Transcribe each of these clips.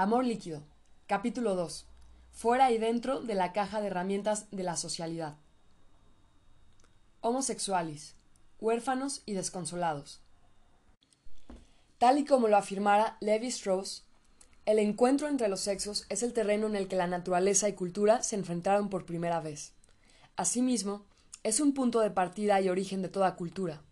Amor líquido. Capítulo 2. Fuera y dentro de la caja de herramientas de la socialidad. Homosexuales. Huérfanos y desconsolados. Tal y como lo afirmara Levi Strauss, el encuentro entre los sexos es el terreno en el que la naturaleza y cultura se enfrentaron por primera vez. Asimismo, es un punto de partida y origen de toda cultura.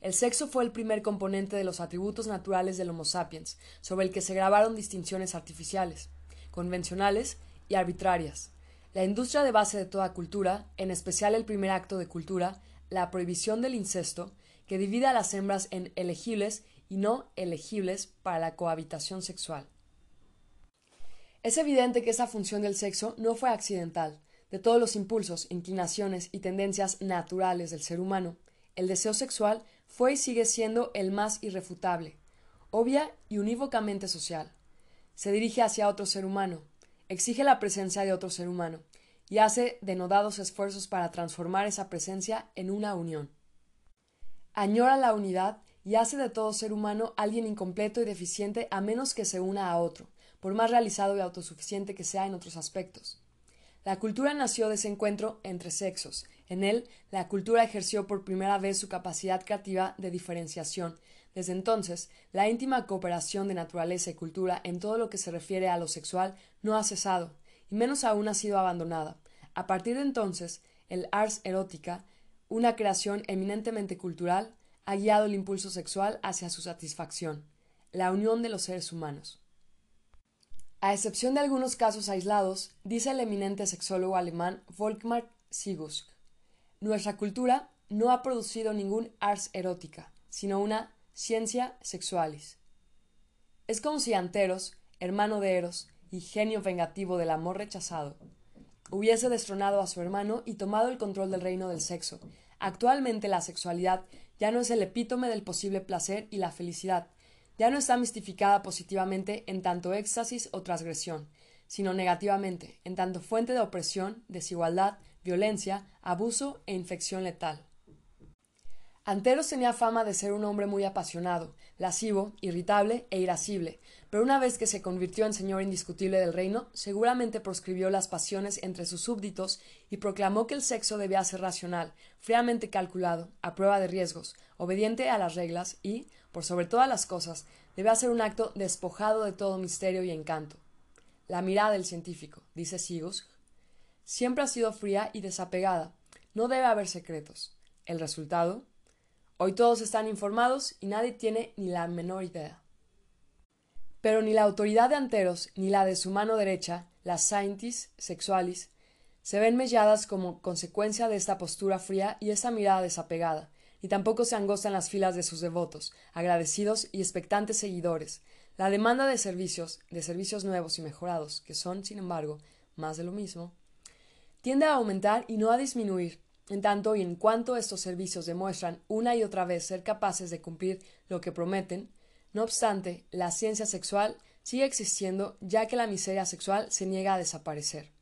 El sexo fue el primer componente de los atributos naturales del Homo sapiens, sobre el que se grabaron distinciones artificiales, convencionales y arbitrarias. La industria de base de toda cultura, en especial el primer acto de cultura, la prohibición del incesto, que divide a las hembras en elegibles y no elegibles para la cohabitación sexual. Es evidente que esa función del sexo no fue accidental. De todos los impulsos, inclinaciones y tendencias naturales del ser humano, el deseo sexual fue y sigue siendo el más irrefutable, obvia y unívocamente social. Se dirige hacia otro ser humano, exige la presencia de otro ser humano, y hace denodados esfuerzos para transformar esa presencia en una unión. Añora la unidad y hace de todo ser humano alguien incompleto y deficiente a menos que se una a otro, por más realizado y autosuficiente que sea en otros aspectos. La cultura nació de ese encuentro entre sexos. En él, la cultura ejerció por primera vez su capacidad creativa de diferenciación. Desde entonces, la íntima cooperación de naturaleza y cultura en todo lo que se refiere a lo sexual no ha cesado, y menos aún ha sido abandonada. A partir de entonces, el ars erótica, una creación eminentemente cultural, ha guiado el impulso sexual hacia su satisfacción, la unión de los seres humanos. A excepción de algunos casos aislados, dice el eminente sexólogo alemán Volkmar Sigusk, nuestra cultura no ha producido ningún ars erótica, sino una ciencia sexualis. Es como si Anteros, hermano de Eros y genio vengativo del amor rechazado, hubiese destronado a su hermano y tomado el control del reino del sexo. Actualmente la sexualidad ya no es el epítome del posible placer y la felicidad, ya no está mistificada positivamente en tanto éxtasis o transgresión, sino negativamente, en tanto fuente de opresión, desigualdad, violencia, abuso e infección letal. Anteros tenía fama de ser un hombre muy apasionado, lascivo, irritable e irascible, pero una vez que se convirtió en señor indiscutible del reino, seguramente proscribió las pasiones entre sus súbditos y proclamó que el sexo debía ser racional, fríamente calculado, a prueba de riesgos, obediente a las reglas y, por sobre todas las cosas, debía ser un acto despojado de todo misterio y encanto. La mirada del científico, dice Sigos, siempre ha sido fría y desapegada. No debe haber secretos. El resultado, Hoy todos están informados y nadie tiene ni la menor idea. Pero ni la autoridad de Anteros ni la de su mano derecha, las Saintis Sexualis, se ven melladas como consecuencia de esta postura fría y esta mirada desapegada, y tampoco se angostan las filas de sus devotos, agradecidos y expectantes seguidores. La demanda de servicios, de servicios nuevos y mejorados, que son, sin embargo, más de lo mismo, tiende a aumentar y no a disminuir, en tanto y en cuanto estos servicios demuestran una y otra vez ser capaces de cumplir lo que prometen, no obstante, la ciencia sexual sigue existiendo ya que la miseria sexual se niega a desaparecer.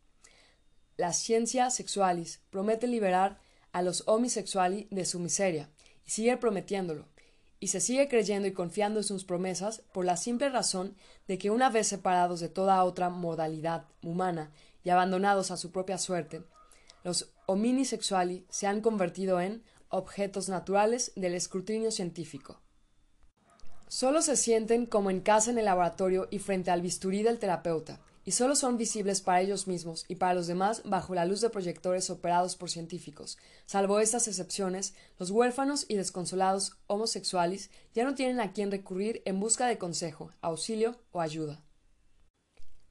La ciencia sexualis promete liberar a los homosexuali de su miseria, y sigue prometiéndolo, y se sigue creyendo y confiando en sus promesas por la simple razón de que una vez separados de toda otra modalidad humana y abandonados a su propia suerte, los hominisexuali se han convertido en objetos naturales del escrutinio científico. Solo se sienten como en casa en el laboratorio y frente al bisturí del terapeuta, y solo son visibles para ellos mismos y para los demás bajo la luz de proyectores operados por científicos. Salvo estas excepciones, los huérfanos y desconsolados homosexuales ya no tienen a quien recurrir en busca de consejo, auxilio o ayuda.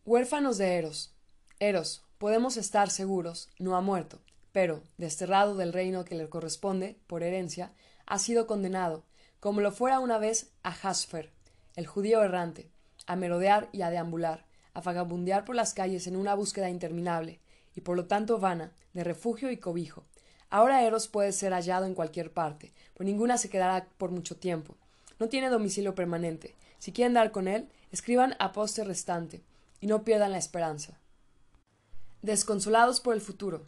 Huérfanos de Eros. Eros, podemos estar seguros, no ha muerto, pero, desterrado del reino que le corresponde, por herencia, ha sido condenado, como lo fuera una vez a Hasfer, el judío errante, a merodear y a deambular, a vagabundear por las calles en una búsqueda interminable, y por lo tanto vana, de refugio y cobijo. Ahora Eros puede ser hallado en cualquier parte, pues ninguna se quedará por mucho tiempo. No tiene domicilio permanente. Si quieren dar con él, escriban a poste restante, y no pierdan la esperanza desconsolados por el futuro.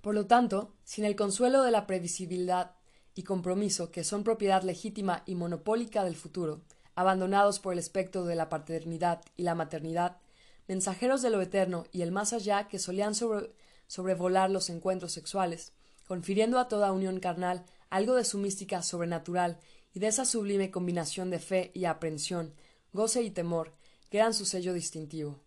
Por lo tanto, sin el consuelo de la previsibilidad y compromiso que son propiedad legítima y monopólica del futuro, abandonados por el espectro de la paternidad y la maternidad, mensajeros de lo eterno y el más allá que solían sobrevolar los encuentros sexuales, confiriendo a toda unión carnal algo de su mística sobrenatural y de esa sublime combinación de fe y aprensión, goce y temor, que eran su sello distintivo.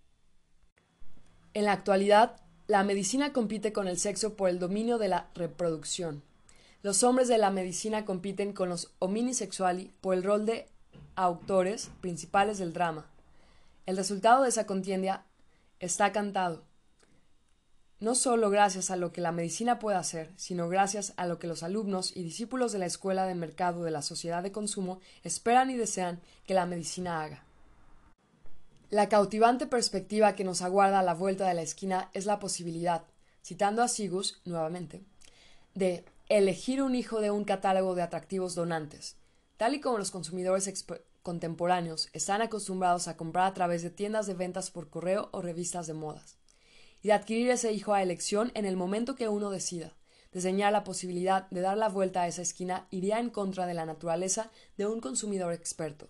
En la actualidad, la medicina compite con el sexo por el dominio de la reproducción. Los hombres de la medicina compiten con los hominisexuali por el rol de autores principales del drama. El resultado de esa contienda está cantado no solo gracias a lo que la medicina puede hacer, sino gracias a lo que los alumnos y discípulos de la escuela de mercado de la sociedad de consumo esperan y desean que la medicina haga. La cautivante perspectiva que nos aguarda a la vuelta de la esquina es la posibilidad, citando a Sigus nuevamente, de elegir un hijo de un catálogo de atractivos donantes, tal y como los consumidores contemporáneos están acostumbrados a comprar a través de tiendas de ventas por correo o revistas de modas y de adquirir ese hijo a elección en el momento que uno decida. Diseñar la posibilidad de dar la vuelta a esa esquina iría en contra de la naturaleza de un consumidor experto.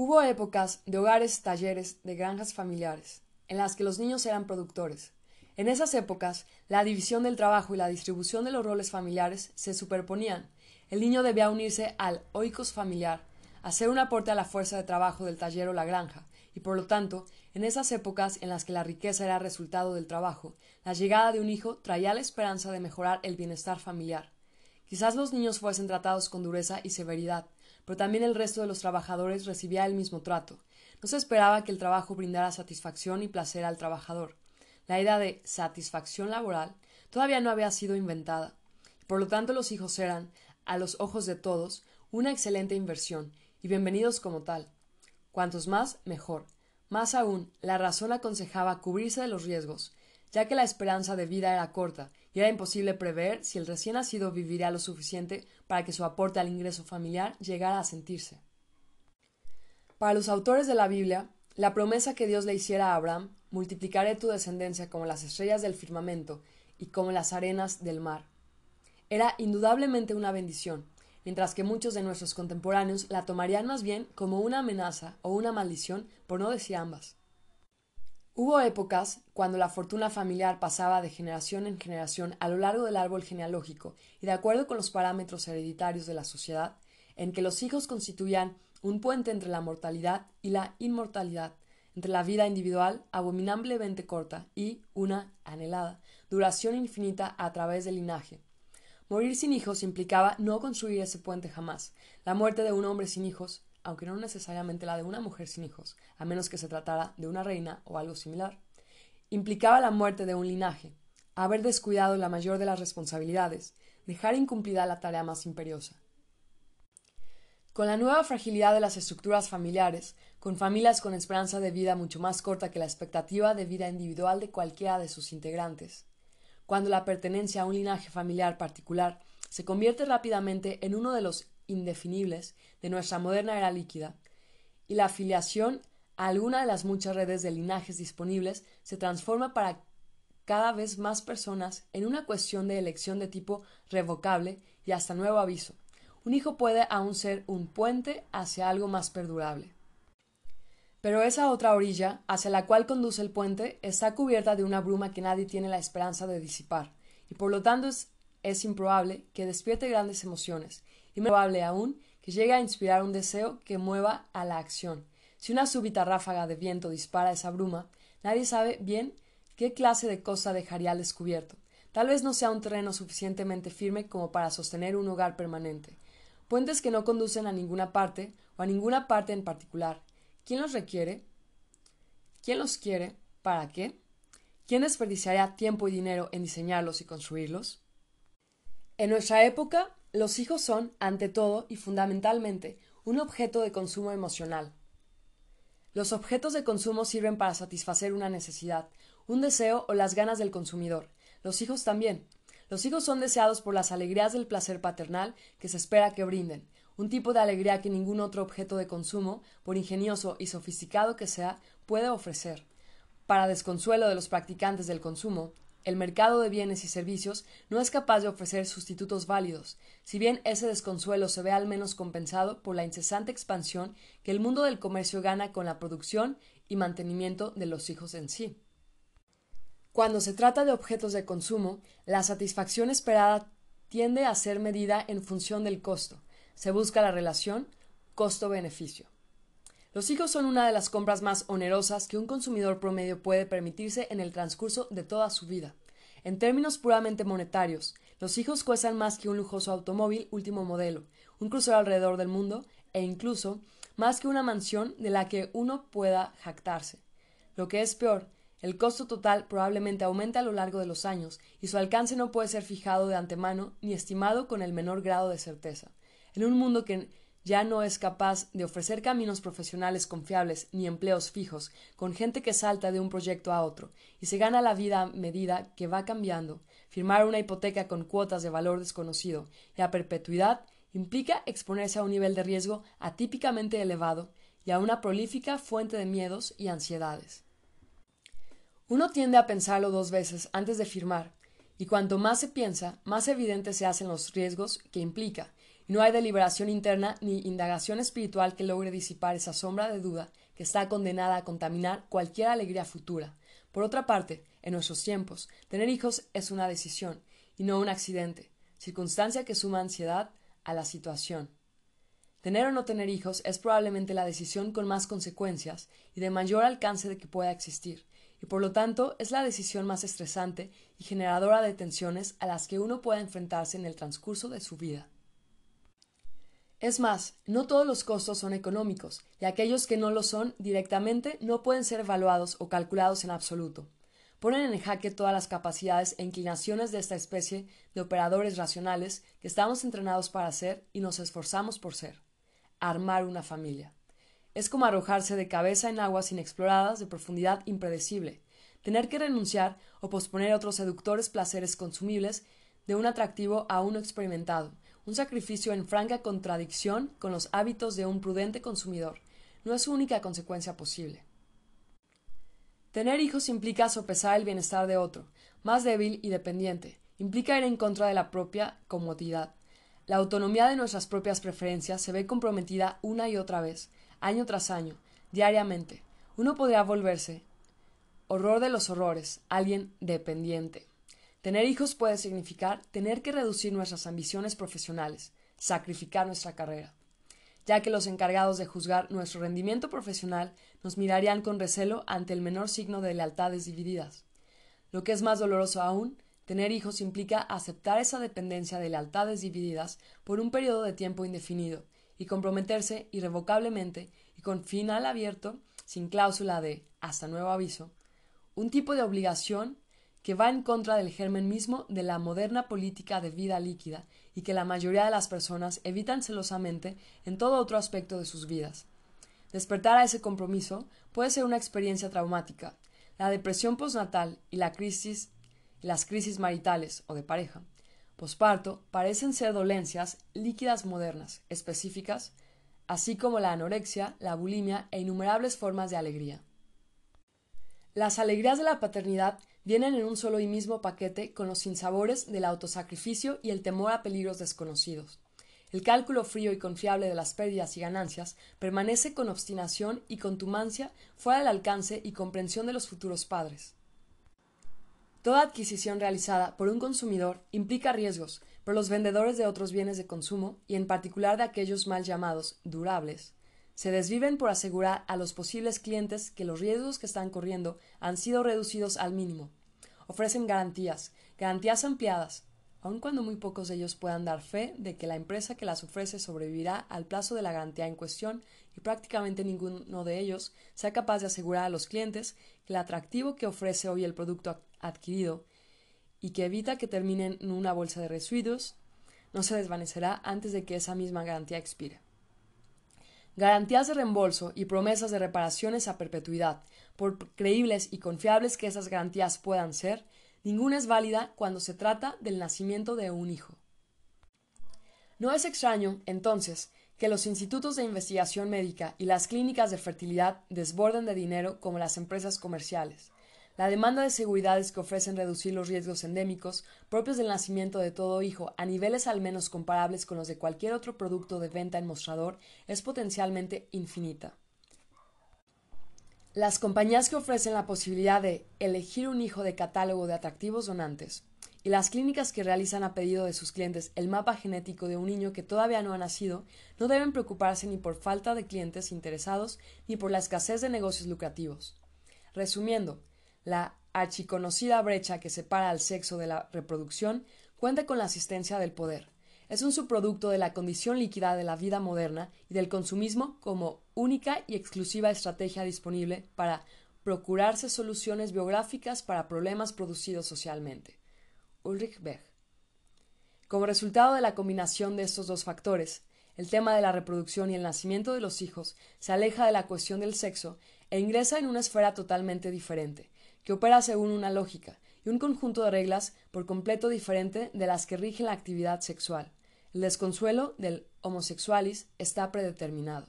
Hubo épocas de hogares, talleres, de granjas familiares, en las que los niños eran productores. En esas épocas, la división del trabajo y la distribución de los roles familiares se superponían. El niño debía unirse al oikos familiar, hacer un aporte a la fuerza de trabajo del taller o la granja, y por lo tanto en esas épocas en las que la riqueza era resultado del trabajo, la llegada de un hijo traía la esperanza de mejorar el bienestar familiar. Quizás los niños fuesen tratados con dureza y severidad, pero también el resto de los trabajadores recibía el mismo trato. No se esperaba que el trabajo brindara satisfacción y placer al trabajador. La idea de satisfacción laboral todavía no había sido inventada. Por lo tanto, los hijos eran, a los ojos de todos, una excelente inversión, y bienvenidos como tal. Cuantos más, mejor. Más aún, la razón aconsejaba cubrirse de los riesgos, ya que la esperanza de vida era corta era imposible prever si el recién nacido viviría lo suficiente para que su aporte al ingreso familiar llegara a sentirse. Para los autores de la Biblia, la promesa que Dios le hiciera a Abraham, multiplicaré tu descendencia como las estrellas del firmamento y como las arenas del mar, era indudablemente una bendición, mientras que muchos de nuestros contemporáneos la tomarían más bien como una amenaza o una maldición, por no decir ambas. Hubo épocas cuando la fortuna familiar pasaba de generación en generación a lo largo del árbol genealógico y de acuerdo con los parámetros hereditarios de la sociedad, en que los hijos constituían un puente entre la mortalidad y la inmortalidad, entre la vida individual abominablemente corta y una anhelada duración infinita a través del linaje, Morir sin hijos implicaba no construir ese puente jamás. La muerte de un hombre sin hijos, aunque no necesariamente la de una mujer sin hijos, a menos que se tratara de una reina o algo similar, implicaba la muerte de un linaje, haber descuidado la mayor de las responsabilidades, dejar incumplida la tarea más imperiosa. Con la nueva fragilidad de las estructuras familiares, con familias con esperanza de vida mucho más corta que la expectativa de vida individual de cualquiera de sus integrantes, cuando la pertenencia a un linaje familiar particular se convierte rápidamente en uno de los indefinibles de nuestra moderna era líquida, y la afiliación a alguna de las muchas redes de linajes disponibles se transforma para cada vez más personas en una cuestión de elección de tipo revocable y hasta nuevo aviso. Un hijo puede aún ser un puente hacia algo más perdurable. Pero esa otra orilla, hacia la cual conduce el puente, está cubierta de una bruma que nadie tiene la esperanza de disipar, y por lo tanto es, improbable que despierte grandes emociones, y probable aún que llegue a inspirar un deseo que mueva a la acción. Si una súbita ráfaga de viento dispara esa bruma, nadie sabe bien qué clase de cosa dejaría al descubierto. Tal vez no sea un terreno suficientemente firme como para sostener un hogar permanente. Puentes que no conducen a ninguna parte o a ninguna parte en particular, ¿Quién los requiere? ¿Quién los quiere? ¿Para qué? ¿Quién desperdiciaría tiempo y dinero en diseñarlos y construirlos? En nuestra época, los hijos son, ante todo y fundamentalmente, un objeto de consumo emocional. Los objetos de consumo sirven para satisfacer una necesidad, un deseo o las ganas del consumidor. Los hijos también. Los hijos son deseados por las alegrías del placer paternal que se espera que brinden, un tipo de alegría que ningún otro objeto de consumo, por ingenioso y sofisticado que sea, puede ofrecer. Para desconsuelo de los practicantes del consumo, el mercado de bienes y servicios no es capaz de ofrecer sustitutos válidos, si bien ese desconsuelo se ve al menos compensado por la incesante expansión que el mundo del comercio gana con la producción y mantenimiento de los hijos en sí. Cuando se trata de objetos de consumo, la satisfacción esperada tiende a ser medida en función del costo. Se busca la relación costo-beneficio. Los hijos son una de las compras más onerosas que un consumidor promedio puede permitirse en el transcurso de toda su vida. En términos puramente monetarios, los hijos cuestan más que un lujoso automóvil último modelo, un crucero alrededor del mundo e incluso más que una mansión de la que uno pueda jactarse. Lo que es peor, el costo total probablemente aumenta a lo largo de los años y su alcance no puede ser fijado de antemano ni estimado con el menor grado de certeza. En un mundo que ya no es capaz de ofrecer caminos profesionales confiables ni empleos fijos, con gente que salta de un proyecto a otro y se gana la vida a medida que va cambiando, firmar una hipoteca con cuotas de valor desconocido y a perpetuidad implica exponerse a un nivel de riesgo atípicamente elevado y a una prolífica fuente de miedos y ansiedades. Uno tiende a pensarlo dos veces antes de firmar, y cuanto más se piensa, más evidentes se hacen los riesgos que implica, no hay deliberación interna ni indagación espiritual que logre disipar esa sombra de duda que está condenada a contaminar cualquier alegría futura. Por otra parte, en nuestros tiempos, tener hijos es una decisión, y no un accidente, circunstancia que suma ansiedad a la situación. Tener o no tener hijos es probablemente la decisión con más consecuencias y de mayor alcance de que pueda existir, y por lo tanto es la decisión más estresante y generadora de tensiones a las que uno puede enfrentarse en el transcurso de su vida. Es más, no todos los costos son económicos, y aquellos que no lo son directamente no pueden ser evaluados o calculados en absoluto. Ponen en jaque todas las capacidades e inclinaciones de esta especie de operadores racionales que estamos entrenados para ser y nos esforzamos por ser. Armar una familia. Es como arrojarse de cabeza en aguas inexploradas de profundidad impredecible, tener que renunciar o posponer otros seductores placeres consumibles de un atractivo aún no experimentado, un sacrificio en franca contradicción con los hábitos de un prudente consumidor. No es su única consecuencia posible. Tener hijos implica sopesar el bienestar de otro, más débil y dependiente, implica ir en contra de la propia comodidad. La autonomía de nuestras propias preferencias se ve comprometida una y otra vez, año tras año, diariamente. Uno podría volverse, horror de los horrores, alguien dependiente. Tener hijos puede significar tener que reducir nuestras ambiciones profesionales, sacrificar nuestra carrera, ya que los encargados de juzgar nuestro rendimiento profesional nos mirarían con recelo ante el menor signo de lealtades divididas. Lo que es más doloroso aún, tener hijos implica aceptar esa dependencia de lealtades divididas por un periodo de tiempo indefinido, y comprometerse irrevocablemente y con final abierto, sin cláusula de hasta nuevo aviso, un tipo de obligación que va en contra del germen mismo de la moderna política de vida líquida y que la mayoría de las personas evitan celosamente en todo otro aspecto de sus vidas. Despertar a ese compromiso puede ser una experiencia traumática. La depresión postnatal y la crisis, las crisis maritales o de pareja posparto parecen ser dolencias líquidas modernas, específicas, así como la anorexia, la bulimia e innumerables formas de alegría. Las alegrías de la paternidad vienen en un solo y mismo paquete con los sinsabores del autosacrificio y el temor a peligros desconocidos. El cálculo frío y confiable de las pérdidas y ganancias permanece con obstinación y contumacia fuera del alcance y comprensión de los futuros padres. Toda adquisición realizada por un consumidor implica riesgos, pero los vendedores de otros bienes de consumo, y en particular de aquellos mal llamados durables, se desviven por asegurar a los posibles clientes que los riesgos que están corriendo han sido reducidos al mínimo. Ofrecen garantías, garantías ampliadas, aun cuando muy pocos de ellos puedan dar fe de que la empresa que las ofrece sobrevivirá al plazo de la garantía en cuestión y prácticamente ninguno de ellos sea capaz de asegurar a los clientes que el atractivo que ofrece hoy el producto adquirido y que evita que terminen en una bolsa de residuos no se desvanecerá antes de que esa misma garantía expire. Garantías de reembolso y promesas de reparaciones a perpetuidad, por creíbles y confiables que esas garantías puedan ser, ninguna es válida cuando se trata del nacimiento de un hijo. No es extraño, entonces, que los institutos de investigación médica y las clínicas de fertilidad desborden de dinero como las empresas comerciales. La demanda de seguridades que ofrecen reducir los riesgos endémicos propios del nacimiento de todo hijo a niveles al menos comparables con los de cualquier otro producto de venta en mostrador es potencialmente infinita. Las compañías que ofrecen la posibilidad de elegir un hijo de catálogo de atractivos donantes y las clínicas que realizan a pedido de sus clientes el mapa genético de un niño que todavía no ha nacido no deben preocuparse ni por falta de clientes interesados ni por la escasez de negocios lucrativos. Resumiendo, la archiconocida brecha que separa al sexo de la reproducción cuenta con la asistencia del poder. Es un subproducto de la condición líquida de la vida moderna y del consumismo como única y exclusiva estrategia disponible para procurarse soluciones biográficas para problemas producidos socialmente. Ulrich Beck. Como resultado de la combinación de estos dos factores, el tema de la reproducción y el nacimiento de los hijos se aleja de la cuestión del sexo e ingresa en una esfera totalmente diferente, que opera según una lógica y un conjunto de reglas por completo diferente de las que rigen la actividad sexual. El desconsuelo del homosexualis está predeterminado.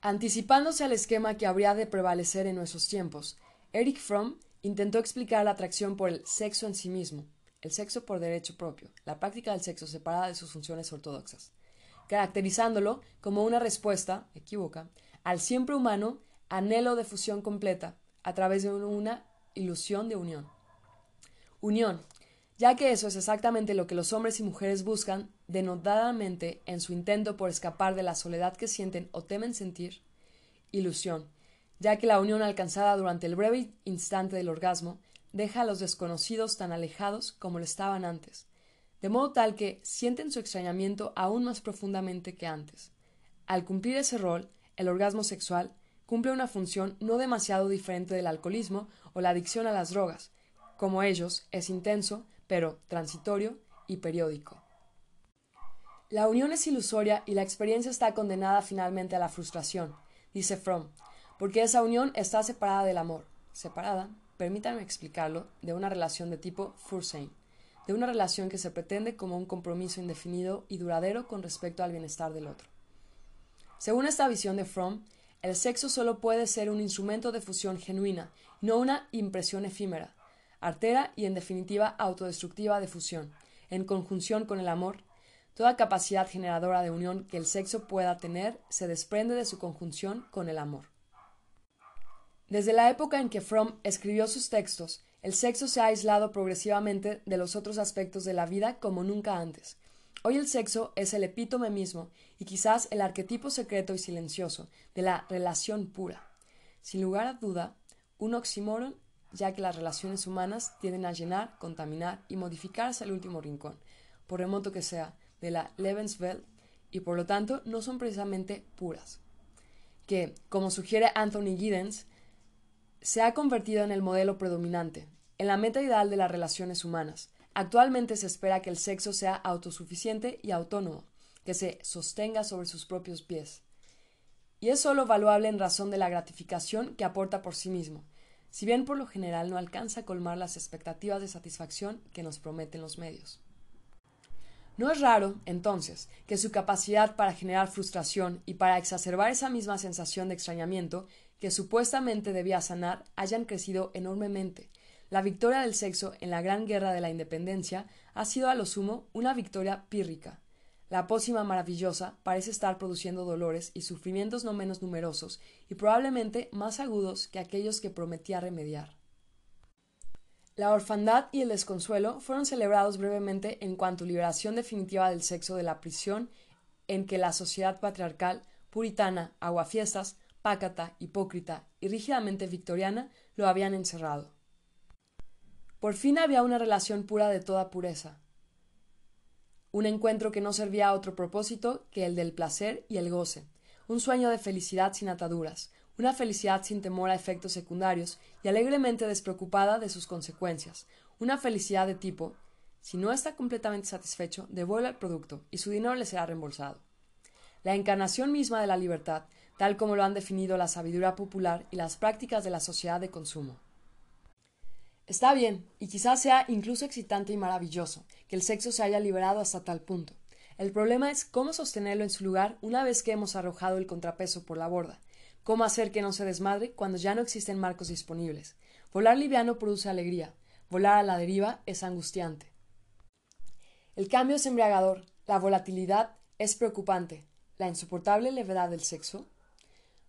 Anticipándose al esquema que habría de prevalecer en nuestros tiempos, Eric Fromm intentó explicar la atracción por el sexo en sí mismo, el sexo por derecho propio, la práctica del sexo separada de sus funciones ortodoxas, caracterizándolo como una respuesta, equívoca, al siempre humano anhelo de fusión completa a través de una ilusión de unión. Unión, ya que eso es exactamente lo que los hombres y mujeres buscan denodadamente en su intento por escapar de la soledad que sienten o temen sentir, ilusión, ya que la unión alcanzada durante el breve instante del orgasmo deja a los desconocidos tan alejados como lo estaban antes, de modo tal que sienten su extrañamiento aún más profundamente que antes. Al cumplir ese rol, el orgasmo sexual cumple una función no demasiado diferente del alcoholismo o la adicción a las drogas. Como ellos, es intenso, pero transitorio y periódico. La unión es ilusoria y la experiencia está condenada finalmente a la frustración, dice Fromm, porque esa unión está separada del amor, separada, permítanme explicarlo, de una relación de tipo Fursein, de una relación que se pretende como un compromiso indefinido y duradero con respecto al bienestar del otro. Según esta visión de Fromm, el sexo solo puede ser un instrumento de fusión genuina, no una impresión efímera, artera y en definitiva autodestructiva de fusión, en conjunción con el amor. Toda capacidad generadora de unión que el sexo pueda tener se desprende de su conjunción con el amor. Desde la época en que Fromm escribió sus textos, el sexo se ha aislado progresivamente de los otros aspectos de la vida como nunca antes. Hoy el sexo es el epítome mismo y quizás el arquetipo secreto y silencioso de la relación pura. Sin lugar a duda, un oxímoron ya que las relaciones humanas tienden a llenar, contaminar y modificarse al último rincón, por remoto que sea, de la Lebenswelt, y por lo tanto no son precisamente puras. Que, como sugiere Anthony Giddens, se ha convertido en el modelo predominante, en la meta ideal de las relaciones humanas. Actualmente se espera que el sexo sea autosuficiente y autónomo, que se sostenga sobre sus propios pies. Y es sólo valuable en razón de la gratificación que aporta por sí mismo, si bien por lo general no alcanza a colmar las expectativas de satisfacción que nos prometen los medios. No es raro, entonces, que su capacidad para generar frustración y para exacerbar esa misma sensación de extrañamiento que supuestamente debía sanar hayan crecido enormemente. La victoria del sexo en la gran guerra de la independencia ha sido a lo sumo una victoria pírrica, la pócima maravillosa parece estar produciendo dolores y sufrimientos no menos numerosos y probablemente más agudos que aquellos que prometía remediar. La orfandad y el desconsuelo fueron celebrados brevemente en cuanto liberación definitiva del sexo de la prisión en que la sociedad patriarcal, puritana, aguafiestas, pácata, hipócrita y rígidamente victoriana lo habían encerrado. Por fin había una relación pura de toda pureza, un encuentro que no servía a otro propósito que el del placer y el goce, un sueño de felicidad sin ataduras, una felicidad sin temor a efectos secundarios y alegremente despreocupada de sus consecuencias, una felicidad de tipo si no está completamente satisfecho, devuelve el producto y su dinero le será reembolsado. La encarnación misma de la libertad, tal como lo han definido la sabiduría popular y las prácticas de la sociedad de consumo. Está bien, y quizás sea incluso excitante y maravilloso, que el sexo se haya liberado hasta tal punto. El problema es cómo sostenerlo en su lugar una vez que hemos arrojado el contrapeso por la borda. cómo hacer que no se desmadre cuando ya no existen marcos disponibles. Volar liviano produce alegría, volar a la deriva es angustiante. El cambio es embriagador, la volatilidad es preocupante, la insoportable levedad del sexo.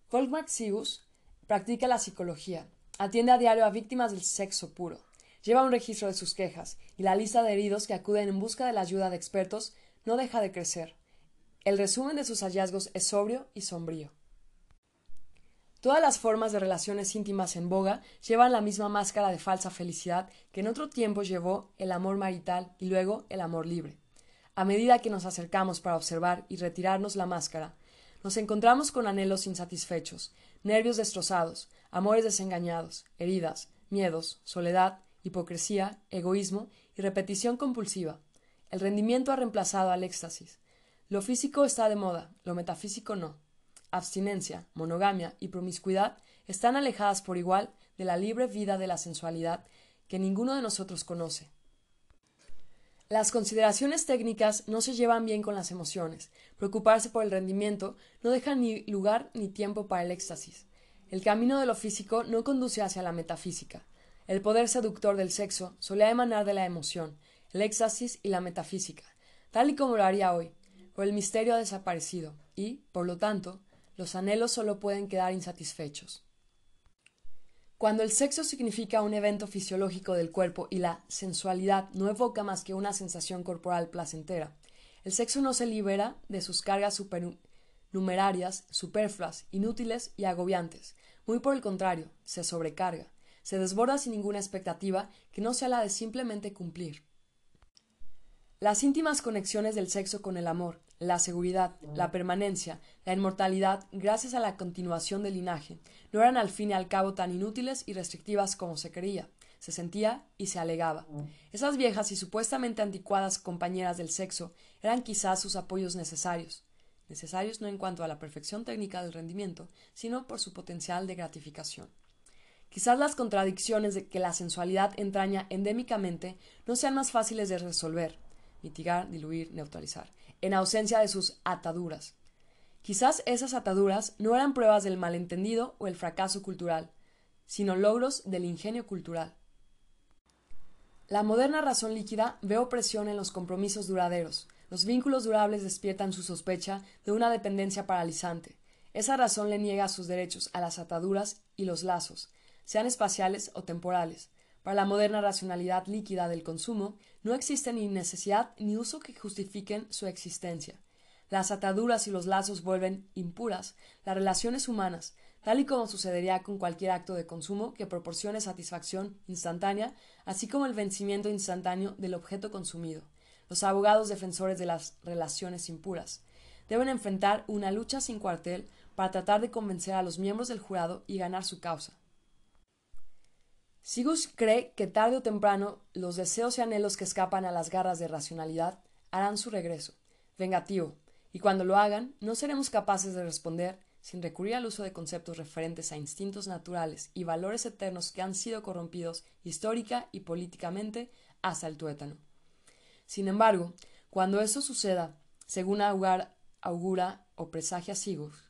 Volkmar Sigus practica la psicología, atiende a diario a víctimas del sexo puro, lleva un registro de sus quejas y la lista de heridos que acuden en busca de la ayuda de expertos no deja de crecer. El resumen de sus hallazgos es sobrio y sombrío. Todas las formas de relaciones íntimas en boga llevan la misma máscara de falsa felicidad que en otro tiempo llevó el amor marital y luego el amor libre. A medida que nos acercamos para observar y retirarnos la máscara, nos encontramos con anhelos insatisfechos, nervios destrozados, amores desengañados, heridas, miedos, soledad, hipocresía, egoísmo y repetición compulsiva. El rendimiento ha reemplazado al éxtasis. Lo físico está de moda, lo metafísico no abstinencia, monogamia y promiscuidad están alejadas por igual de la libre vida de la sensualidad que ninguno de nosotros conoce. Las consideraciones técnicas no se llevan bien con las emociones. Preocuparse por el rendimiento no deja ni lugar ni tiempo para el éxtasis. El camino de lo físico no conduce hacia la metafísica. El poder seductor del sexo solía emanar de la emoción, el éxtasis y la metafísica, tal y como lo haría hoy, pero el misterio ha desaparecido y, por lo tanto, los anhelos solo pueden quedar insatisfechos. Cuando el sexo significa un evento fisiológico del cuerpo y la sensualidad no evoca más que una sensación corporal placentera, el sexo no se libera de sus cargas supernumerarias, superfluas, inútiles y agobiantes. Muy por el contrario, se sobrecarga, se desborda sin ninguna expectativa que no sea la de simplemente cumplir. Las íntimas conexiones del sexo con el amor, la seguridad, la permanencia, la inmortalidad, gracias a la continuación del linaje, no eran al fin y al cabo tan inútiles y restrictivas como se creía, se sentía y se alegaba. Esas viejas y supuestamente anticuadas compañeras del sexo eran quizás sus apoyos necesarios, necesarios no en cuanto a la perfección técnica del rendimiento, sino por su potencial de gratificación. Quizás las contradicciones de que la sensualidad entraña endémicamente no sean más fáciles de resolver, mitigar, diluir, neutralizar, en ausencia de sus ataduras. Quizás esas ataduras no eran pruebas del malentendido o el fracaso cultural, sino logros del ingenio cultural. La moderna razón líquida ve opresión en los compromisos duraderos. Los vínculos durables despiertan su sospecha de una dependencia paralizante. Esa razón le niega sus derechos a las ataduras y los lazos, sean espaciales o temporales. Para la moderna racionalidad líquida del consumo, no existe ni necesidad ni uso que justifiquen su existencia. Las ataduras y los lazos vuelven impuras las relaciones humanas, tal y como sucedería con cualquier acto de consumo que proporcione satisfacción instantánea, así como el vencimiento instantáneo del objeto consumido. Los abogados defensores de las relaciones impuras deben enfrentar una lucha sin cuartel para tratar de convencer a los miembros del jurado y ganar su causa. Sigus cree que tarde o temprano los deseos y anhelos que escapan a las garras de racionalidad harán su regreso, vengativo, y cuando lo hagan no seremos capaces de responder sin recurrir al uso de conceptos referentes a instintos naturales y valores eternos que han sido corrompidos histórica y políticamente hasta el tuétano. Sin embargo, cuando eso suceda, según augura o presagia Sigus,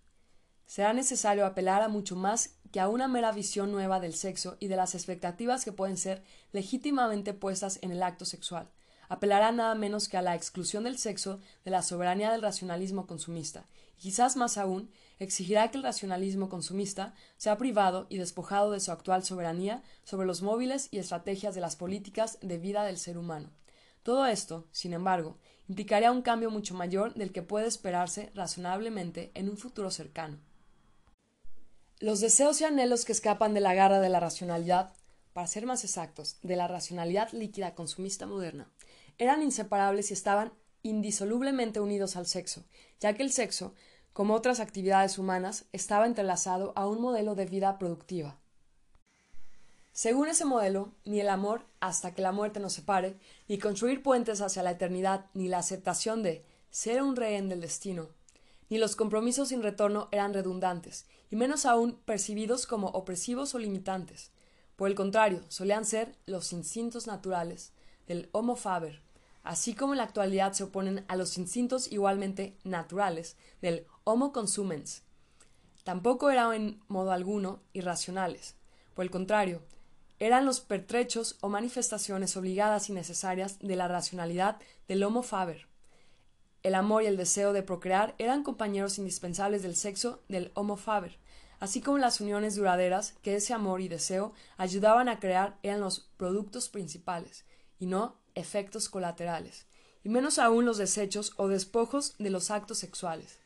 será necesario apelar a mucho más que a una mera visión nueva del sexo y de las expectativas que pueden ser legítimamente puestas en el acto sexual. Apelará nada menos que a la exclusión del sexo de la soberanía del racionalismo consumista, y quizás más aún, exigirá que el racionalismo consumista sea privado y despojado de su actual soberanía sobre los móviles y estrategias de las políticas de vida del ser humano. Todo esto, sin embargo, implicaría un cambio mucho mayor del que puede esperarse razonablemente en un futuro cercano. Los deseos y anhelos que escapan de la garra de la racionalidad, para ser más exactos, de la racionalidad líquida consumista moderna, eran inseparables y estaban indisolublemente unidos al sexo, ya que el sexo, como otras actividades humanas, estaba entrelazado a un modelo de vida productiva. Según ese modelo, ni el amor, hasta que la muerte nos separe, ni construir puentes hacia la eternidad, ni la aceptación de ser un rehén del destino, ni los compromisos sin retorno eran redundantes, y menos aún percibidos como opresivos o limitantes. Por el contrario, solían ser los instintos naturales del Homo faber, así como en la actualidad se oponen a los instintos igualmente naturales del Homo consumens. Tampoco eran en modo alguno irracionales. Por el contrario, eran los pertrechos o manifestaciones obligadas y necesarias de la racionalidad del Homo faber. El amor y el deseo de procrear eran compañeros indispensables del sexo del Homo faber, así como las uniones duraderas que ese amor y deseo ayudaban a crear eran los productos principales, y no efectos colaterales, y menos aún los desechos o despojos de los actos sexuales.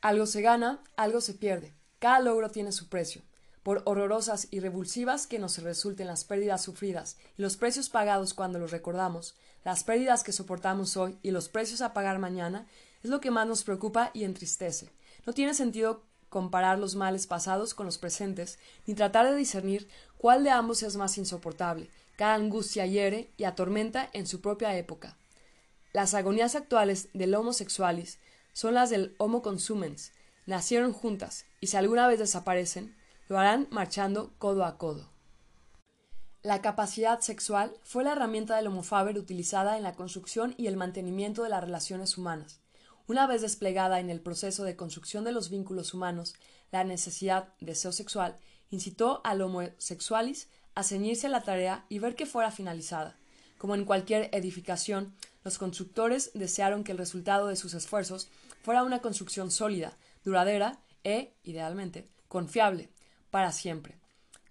Algo se gana, algo se pierde. Cada logro tiene su precio. Por horrorosas y revulsivas que nos resulten las pérdidas sufridas y los precios pagados cuando los recordamos, las pérdidas que soportamos hoy y los precios a pagar mañana, es lo que más nos preocupa y entristece. No tiene sentido comparar los males pasados con los presentes, ni tratar de discernir cuál de ambos es más insoportable. Cada angustia hiere y atormenta en su propia época. Las agonías actuales del Homo sexualis son las del Homo consumens. Nacieron juntas, y si alguna vez desaparecen, lo harán marchando codo a codo. La capacidad sexual fue la herramienta del Homo faber utilizada en la construcción y el mantenimiento de las relaciones humanas. Una vez desplegada en el proceso de construcción de los vínculos humanos, la necesidad deseo sexual incitó al homosexualis a ceñirse a la tarea y ver que fuera finalizada. Como en cualquier edificación, los constructores desearon que el resultado de sus esfuerzos fuera una construcción sólida, duradera e, idealmente, confiable, para siempre.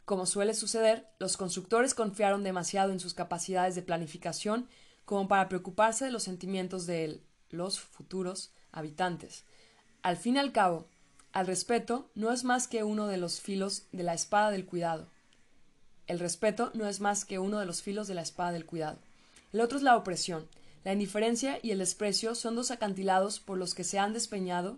Como suele suceder, los constructores confiaron demasiado en sus capacidades de planificación como para preocuparse de los sentimientos de los futuros habitantes. Al fin y al cabo, al respeto no es más que uno de los filos de la espada del cuidado. El respeto no es más que uno de los filos de la espada del cuidado. El otro es la opresión, la indiferencia y el desprecio son dos acantilados por los que se han despeñado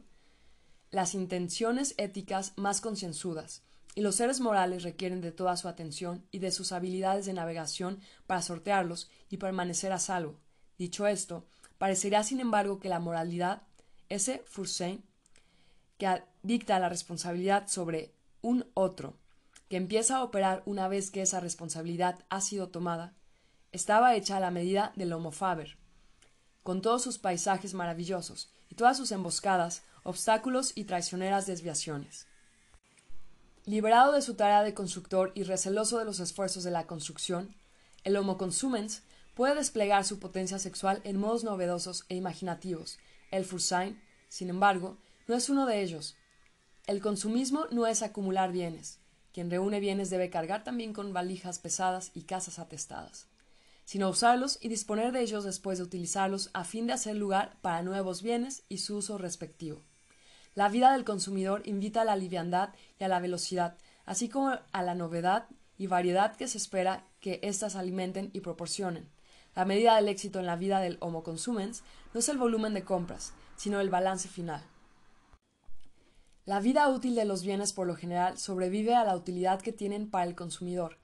las intenciones éticas más concienzudas, y los seres morales requieren de toda su atención y de sus habilidades de navegación para sortearlos y permanecer a salvo. Dicho esto, parecería sin embargo que la moralidad, ese Fursein, que dicta la responsabilidad sobre un otro, que empieza a operar una vez que esa responsabilidad ha sido tomada, estaba hecha a la medida del Homo faber, con todos sus paisajes maravillosos y todas sus emboscadas, obstáculos y traicioneras desviaciones. Liberado de su tarea de constructor y receloso de los esfuerzos de la construcción, el Homo consumens puede desplegar su potencia sexual en modos novedosos e imaginativos. El Fursain, sin embargo, no es uno de ellos. El consumismo no es acumular bienes. Quien reúne bienes debe cargar también con valijas pesadas y casas atestadas sino usarlos y disponer de ellos después de utilizarlos a fin de hacer lugar para nuevos bienes y su uso respectivo. La vida del consumidor invita a la liviandad y a la velocidad, así como a la novedad y variedad que se espera que éstas alimenten y proporcionen. La medida del éxito en la vida del Homo consumens no es el volumen de compras, sino el balance final. La vida útil de los bienes por lo general sobrevive a la utilidad que tienen para el consumidor.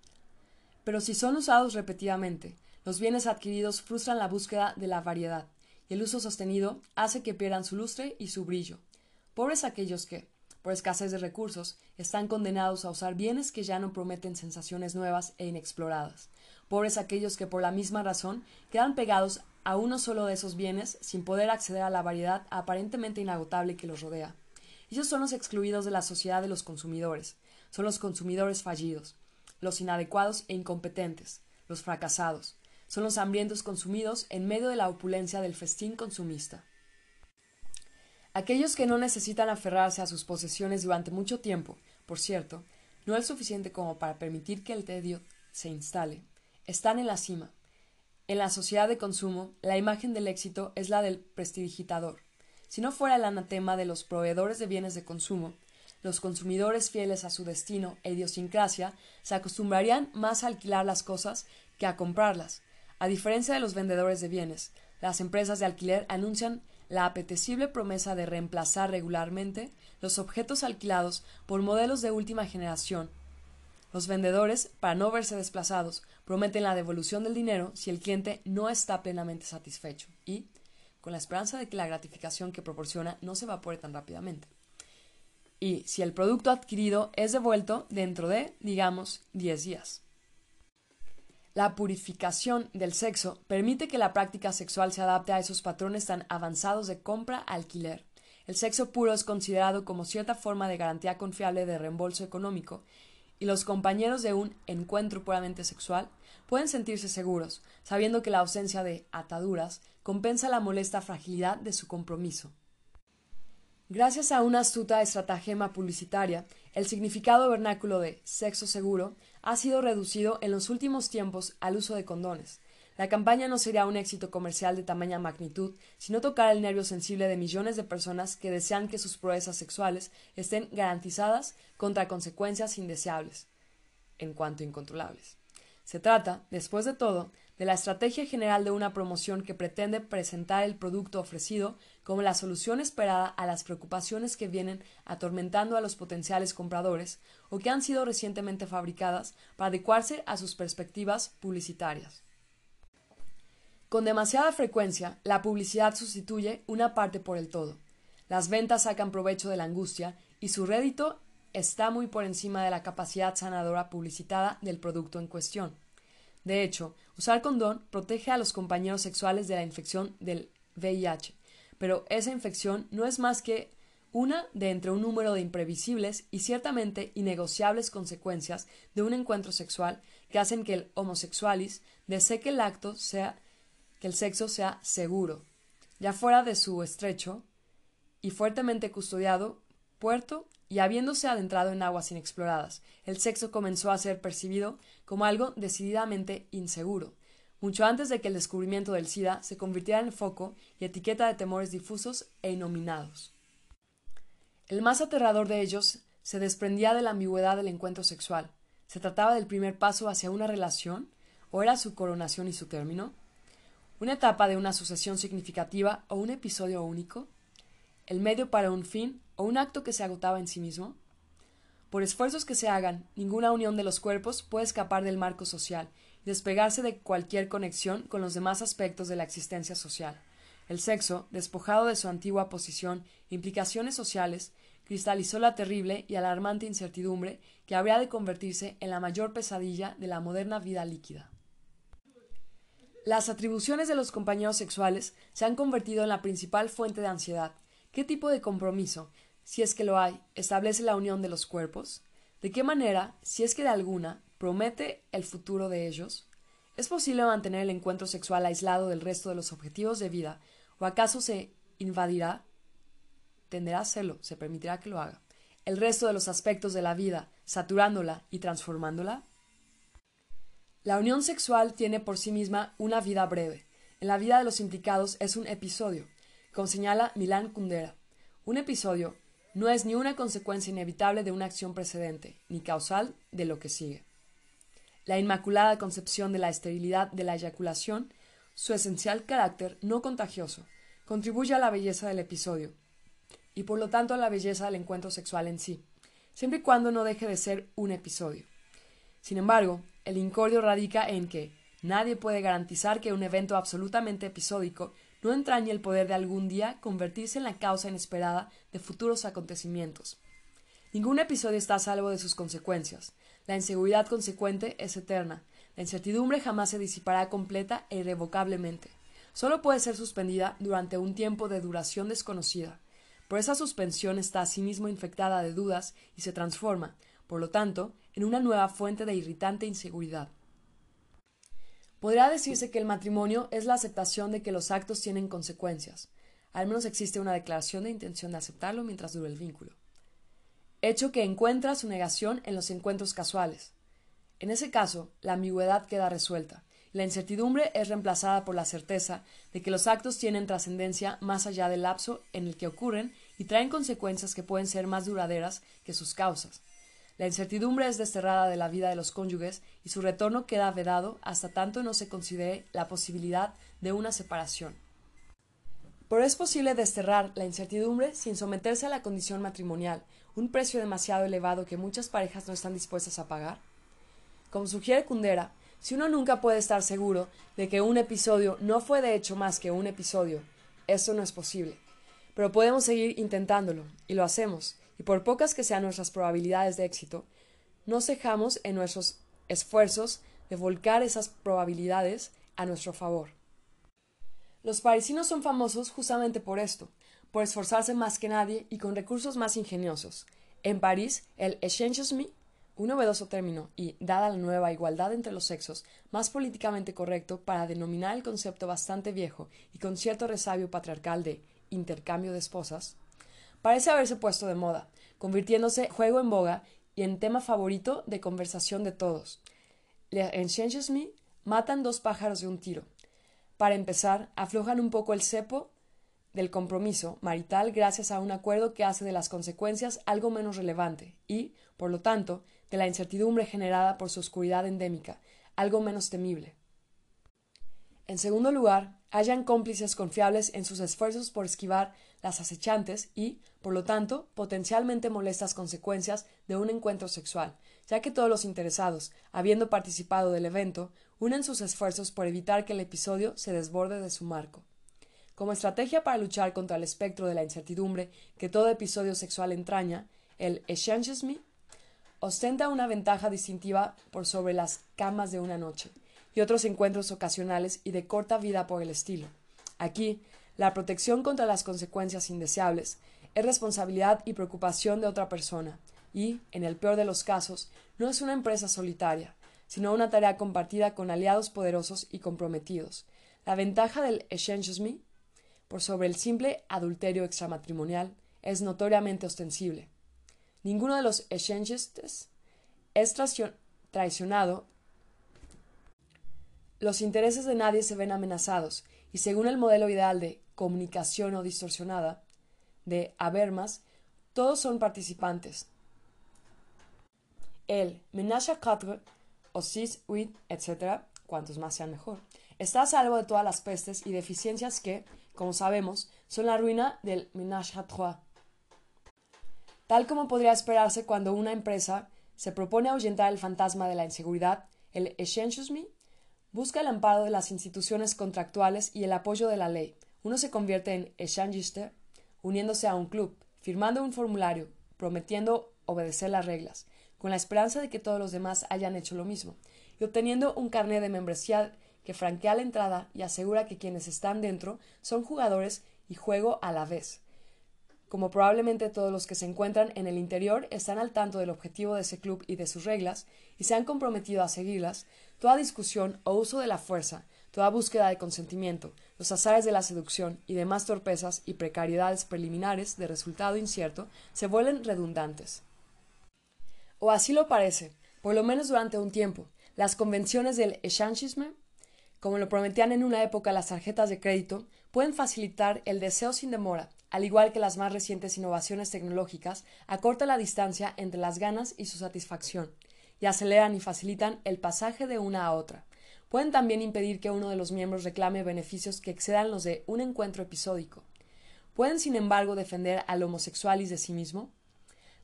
Pero si son usados repetidamente, los bienes adquiridos frustran la búsqueda de la variedad, y el uso sostenido hace que pierdan su lustre y su brillo. Pobres aquellos que, por escasez de recursos, están condenados a usar bienes que ya no prometen sensaciones nuevas e inexploradas. Pobres aquellos que por la misma razón quedan pegados a uno solo de esos bienes sin poder acceder a la variedad aparentemente inagotable que los rodea. Ellos son los excluidos de la sociedad de los consumidores, son los consumidores fallidos, los inadecuados e incompetentes, los fracasados, son los hambrientos consumidos en medio de la opulencia del festín consumista. Aquellos que no necesitan aferrarse a sus posesiones durante mucho tiempo, por cierto, no es suficiente como para permitir que el tedio se instale, están en la cima. En la sociedad de consumo, la imagen del éxito es la del prestidigitador. Si no fuera el anatema de los proveedores de bienes de consumo, los consumidores fieles a su destino e idiosincrasia se acostumbrarían más a alquilar las cosas que a comprarlas, a diferencia de los vendedores de bienes, las empresas de alquiler anuncian la apetecible promesa de reemplazar regularmente los objetos alquilados por modelos de última generación. Los vendedores, para no verse desplazados, prometen la devolución del dinero si el cliente no está plenamente satisfecho y, con la esperanza de que la gratificación que proporciona no se evapore tan rápidamente. Y si el producto adquirido es devuelto dentro de, digamos, 10 días. La purificación del sexo permite que la práctica sexual se adapte a esos patrones tan avanzados de compra-alquiler. el sexo puro es considerado como cierta forma de garantía confiable de reembolso económico, y los compañeros de un encuentro puramente sexual pueden sentirse seguros, sabiendo que la ausencia de ataduras compensa la molesta fragilidad de su compromiso. Gracias a una astuta estratagema publicitaria, el significado vernáculo de sexo seguro ha sido reducido en los últimos tiempos al uso de condones, la campaña no sería un éxito comercial de tamaña magnitud si no tocara el nervio sensible de millones de personas que desean que sus proezas sexuales estén garantizadas contra consecuencias indeseables, en cuanto incontrolables. Se trata, después de todo, de la estrategia general de una promoción que pretende presentar el producto ofrecido como la solución esperada a las preocupaciones que vienen atormentando a los potenciales compradores o que han sido recientemente fabricadas para adecuarse a sus perspectivas publicitarias. Con demasiada frecuencia, la publicidad sustituye una parte por el todo. Las ventas sacan provecho de la angustia y su rédito está muy por encima de la capacidad sanadora publicitada del producto en cuestión. De hecho, usar condón protege a los compañeros sexuales de la infección del VIH, pero esa infección no es más que una de entre un número de imprevisibles y ciertamente innegociables consecuencias de un encuentro sexual que hacen que el homosexualis desee que el acto sea que el sexo sea seguro, ya fuera de su estrecho y fuertemente custodiado puerto y habiéndose adentrado en aguas inexploradas, el sexo comenzó a ser percibido como algo decididamente inseguro, mucho antes de que el descubrimiento del SIDA se convirtiera en foco y etiqueta de temores difusos e innominados. El más aterrador de ellos se desprendía de la ambigüedad del encuentro sexual. ¿Se trataba del primer paso hacia una relación? ¿O era su coronación y su término? Una etapa de una sucesión significativa o un episodio único, el medio para un fin o un acto que se agotaba en sí mismo. Por esfuerzos que se hagan, ninguna unión de los cuerpos puede escapar del marco social y despegarse de cualquier conexión con los demás aspectos de la existencia social. El sexo, despojado de su antigua posición e implicaciones sociales, cristalizó la terrible y alarmante incertidumbre que habría de convertirse en la mayor pesadilla de la moderna vida líquida. Las atribuciones de los compañeros sexuales se han convertido en la principal fuente de ansiedad. ¿Qué tipo de compromiso, si es que lo hay, establece la unión de los cuerpos? ¿De qué manera, si es que de alguna, promete el futuro de ellos? ¿Es posible mantener el encuentro sexual aislado del resto de los objetivos de vida? ¿O acaso se invadirá? Tenderá a hacerlo, se permitirá que lo haga. El resto de los aspectos de la vida, saturándola y transformándola? La unión sexual tiene por sí misma una vida breve. En la vida de los implicados es un episodio, como señala Milán Kundera. Un episodio no es ni una consecuencia inevitable de una acción precedente, ni causal de lo que sigue. La inmaculada concepción de la esterilidad de la eyaculación, su esencial carácter no contagioso, contribuye a la belleza del episodio, y por lo tanto a la belleza del encuentro sexual en sí, siempre y cuando no deje de ser un episodio. Sin embargo, el incordio radica en que nadie puede garantizar que un evento absolutamente episódico no entrañe el poder de algún día convertirse en la causa inesperada de futuros acontecimientos. Ningún episodio está a salvo de sus consecuencias. La inseguridad consecuente es eterna. La incertidumbre jamás se disipará completa e irrevocablemente. Solo puede ser suspendida durante un tiempo de duración desconocida. Por esa suspensión está asimismo infectada de dudas y se transforma, por lo tanto, en una nueva fuente de irritante inseguridad. Podría decirse que el matrimonio es la aceptación de que los actos tienen consecuencias. Al menos existe una declaración de intención de aceptarlo mientras dure el vínculo. Hecho que encuentra su negación en los encuentros casuales. En ese caso, la ambigüedad queda resuelta, y la incertidumbre es reemplazada por la certeza de que los actos tienen trascendencia más allá del lapso en el que ocurren y traen consecuencias que pueden ser más duraderas que sus causas. La incertidumbre es desterrada de la vida de los cónyuges y su retorno queda vedado hasta tanto no se considere la posibilidad de una separación. Pero es posible desterrar la incertidumbre sin someterse a la condición matrimonial, un precio demasiado elevado que muchas parejas no están dispuestas a pagar. Como sugiere Kundera, si uno nunca puede estar seguro de que un episodio no fue de hecho más que un episodio, esto no es posible. Pero podemos seguir intentándolo, y lo hacemos, y por pocas que sean nuestras probabilidades de éxito, no cejamos en nuestros esfuerzos de volcar esas probabilidades a nuestro favor. Los parisinos son famosos justamente por esto, por esforzarse más que nadie y con recursos más ingeniosos. En París, el échangisme, un novedoso término y, dada la nueva igualdad entre los sexos, más políticamente correcto para denominar el concepto bastante viejo y con cierto resabio patriarcal de intercambio de esposas, parece haberse puesto de moda, convirtiéndose juego en boga y en tema favorito de conversación de todos. Les échangisme matan dos pájaros de un tiro. Para empezar, aflojan un poco el cepo del compromiso marital gracias a un acuerdo que hace de las consecuencias algo menos relevante y, por lo tanto, de la incertidumbre generada por su oscuridad endémica, algo menos temible. En segundo lugar, hallan cómplices confiables en sus esfuerzos por esquivar las acechantes y, por lo tanto, potencialmente molestas consecuencias de un encuentro sexual, ya que todos los interesados, habiendo participado del evento, unen sus esfuerzos por evitar que el episodio se desborde de su marco. Como estrategia para luchar contra el espectro de la incertidumbre que todo episodio sexual entraña, el échangisme ostenta una ventaja distintiva por sobre las camas de una noche y otros encuentros ocasionales y de corta vida por el estilo. Aquí, la protección contra las consecuencias indeseables es responsabilidad y preocupación de otra persona, y, en el peor de los casos, no es una empresa solitaria, sino una tarea compartida con aliados poderosos y comprometidos. La ventaja del échangisme por sobre el simple adulterio extramatrimonial es notoriamente ostensible. Ninguno de los échangistes es traicionado. Los intereses de nadie se ven amenazados, y según el modelo ideal de comunicación o distorsionada de Habermas, todos son participantes. El menage à quatre, o six, huit, etc., cuantos más sean mejor, está a salvo de todas las pestes y deficiencias que, como sabemos, son la ruina del ménage à trois. Tal como podría esperarse cuando una empresa se propone ahuyentar el fantasma de la inseguridad, el échangisme busca el amparo de las instituciones contractuales y el apoyo de la ley. Uno se convierte en échangiste uniéndose a un club, firmando un formulario, prometiendo obedecer las reglas, con la esperanza de que todos los demás hayan hecho lo mismo, y obteniendo un carnet de membresía que franquea la entrada y asegura que quienes están dentro son jugadores y juego a la vez. Como probablemente todos los que se encuentran en el interior están al tanto del objetivo de ese club y de sus reglas, y se han comprometido a seguirlas, toda discusión o uso de la fuerza, toda búsqueda de consentimiento, los azares de la seducción y demás torpezas y precariedades preliminares de resultado incierto se vuelven redundantes. O así lo parece, por lo menos durante un tiempo, las convenciones del échangisme como lo prometían en una época las tarjetas de crédito, pueden facilitar el deseo sin demora, al igual que las más recientes innovaciones tecnológicas, acortan la distancia entre las ganas y su satisfacción, y aceleran y facilitan el pasaje de una a otra. Pueden también impedir que uno de los miembros reclame beneficios que excedan los de un encuentro episódico. Pueden, sin embargo, defender al homosexualis de sí mismo.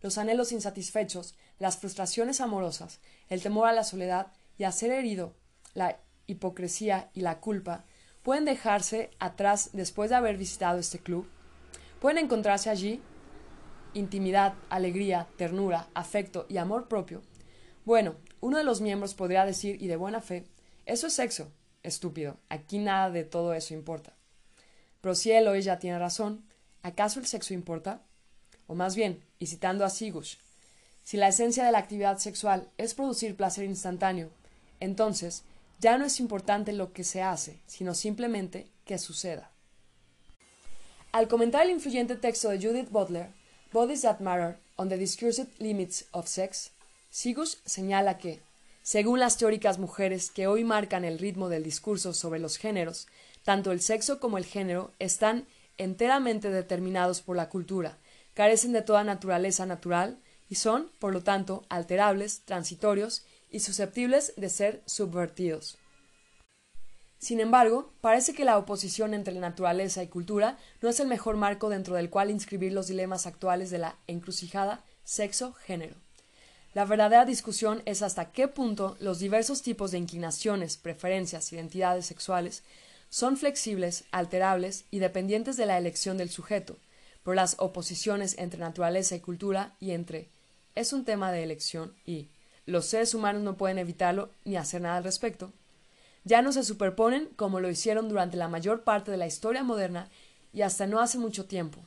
Los anhelos insatisfechos, las frustraciones amorosas, el temor a la soledad y a ser herido, la hipocresía y la culpa pueden dejarse atrás después de haber visitado este club. Pueden encontrarse allí intimidad, alegría, ternura, afecto y amor propio. Bueno, uno de los miembros podría decir, y de buena fe, eso es sexo. Estúpido, aquí nada de todo eso importa. Pero si él o ella tiene razón, ¿acaso el sexo importa? O más bien, y citando a Sigush, si la esencia de la actividad sexual es producir placer instantáneo, entonces ya no es importante lo que se hace, sino simplemente que suceda. Al comentar el influyente texto de Judith Butler, Bodies That Matter on the Discursive Limits of Sex, Sigus señala que, según las teóricas mujeres que hoy marcan el ritmo del discurso sobre los géneros, tanto el sexo como el género están enteramente determinados por la cultura, carecen de toda naturaleza natural y son, por lo tanto, alterables, transitorios y susceptibles de ser subvertidos. Sin embargo, parece que la oposición entre naturaleza y cultura no es el mejor marco dentro del cual inscribir los dilemas actuales de la encrucijada sexo-género. La verdadera discusión es hasta qué punto los diversos tipos de inclinaciones, preferencias, identidades sexuales son flexibles, alterables y dependientes de la elección del sujeto, por las oposiciones entre naturaleza y cultura y entre es un tema de elección y los seres humanos no pueden evitarlo ni hacer nada al respecto. Ya no se superponen como lo hicieron durante la mayor parte de la historia moderna y hasta no hace mucho tiempo.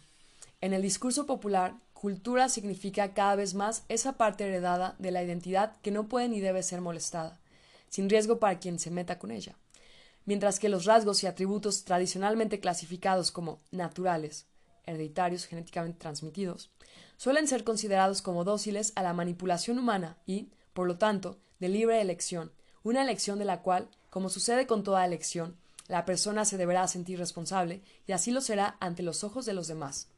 En el discurso popular, cultura significa cada vez más esa parte heredada de la identidad que no puede ni debe ser molestada, sin riesgo para quien se meta con ella. Mientras que los rasgos y atributos tradicionalmente clasificados como naturales, hereditarios genéticamente transmitidos, suelen ser considerados como dóciles a la manipulación humana y, por lo tanto, de libre elección, una elección de la cual, como sucede con toda elección, la persona se deberá sentir responsable y así lo será ante los ojos de los demás.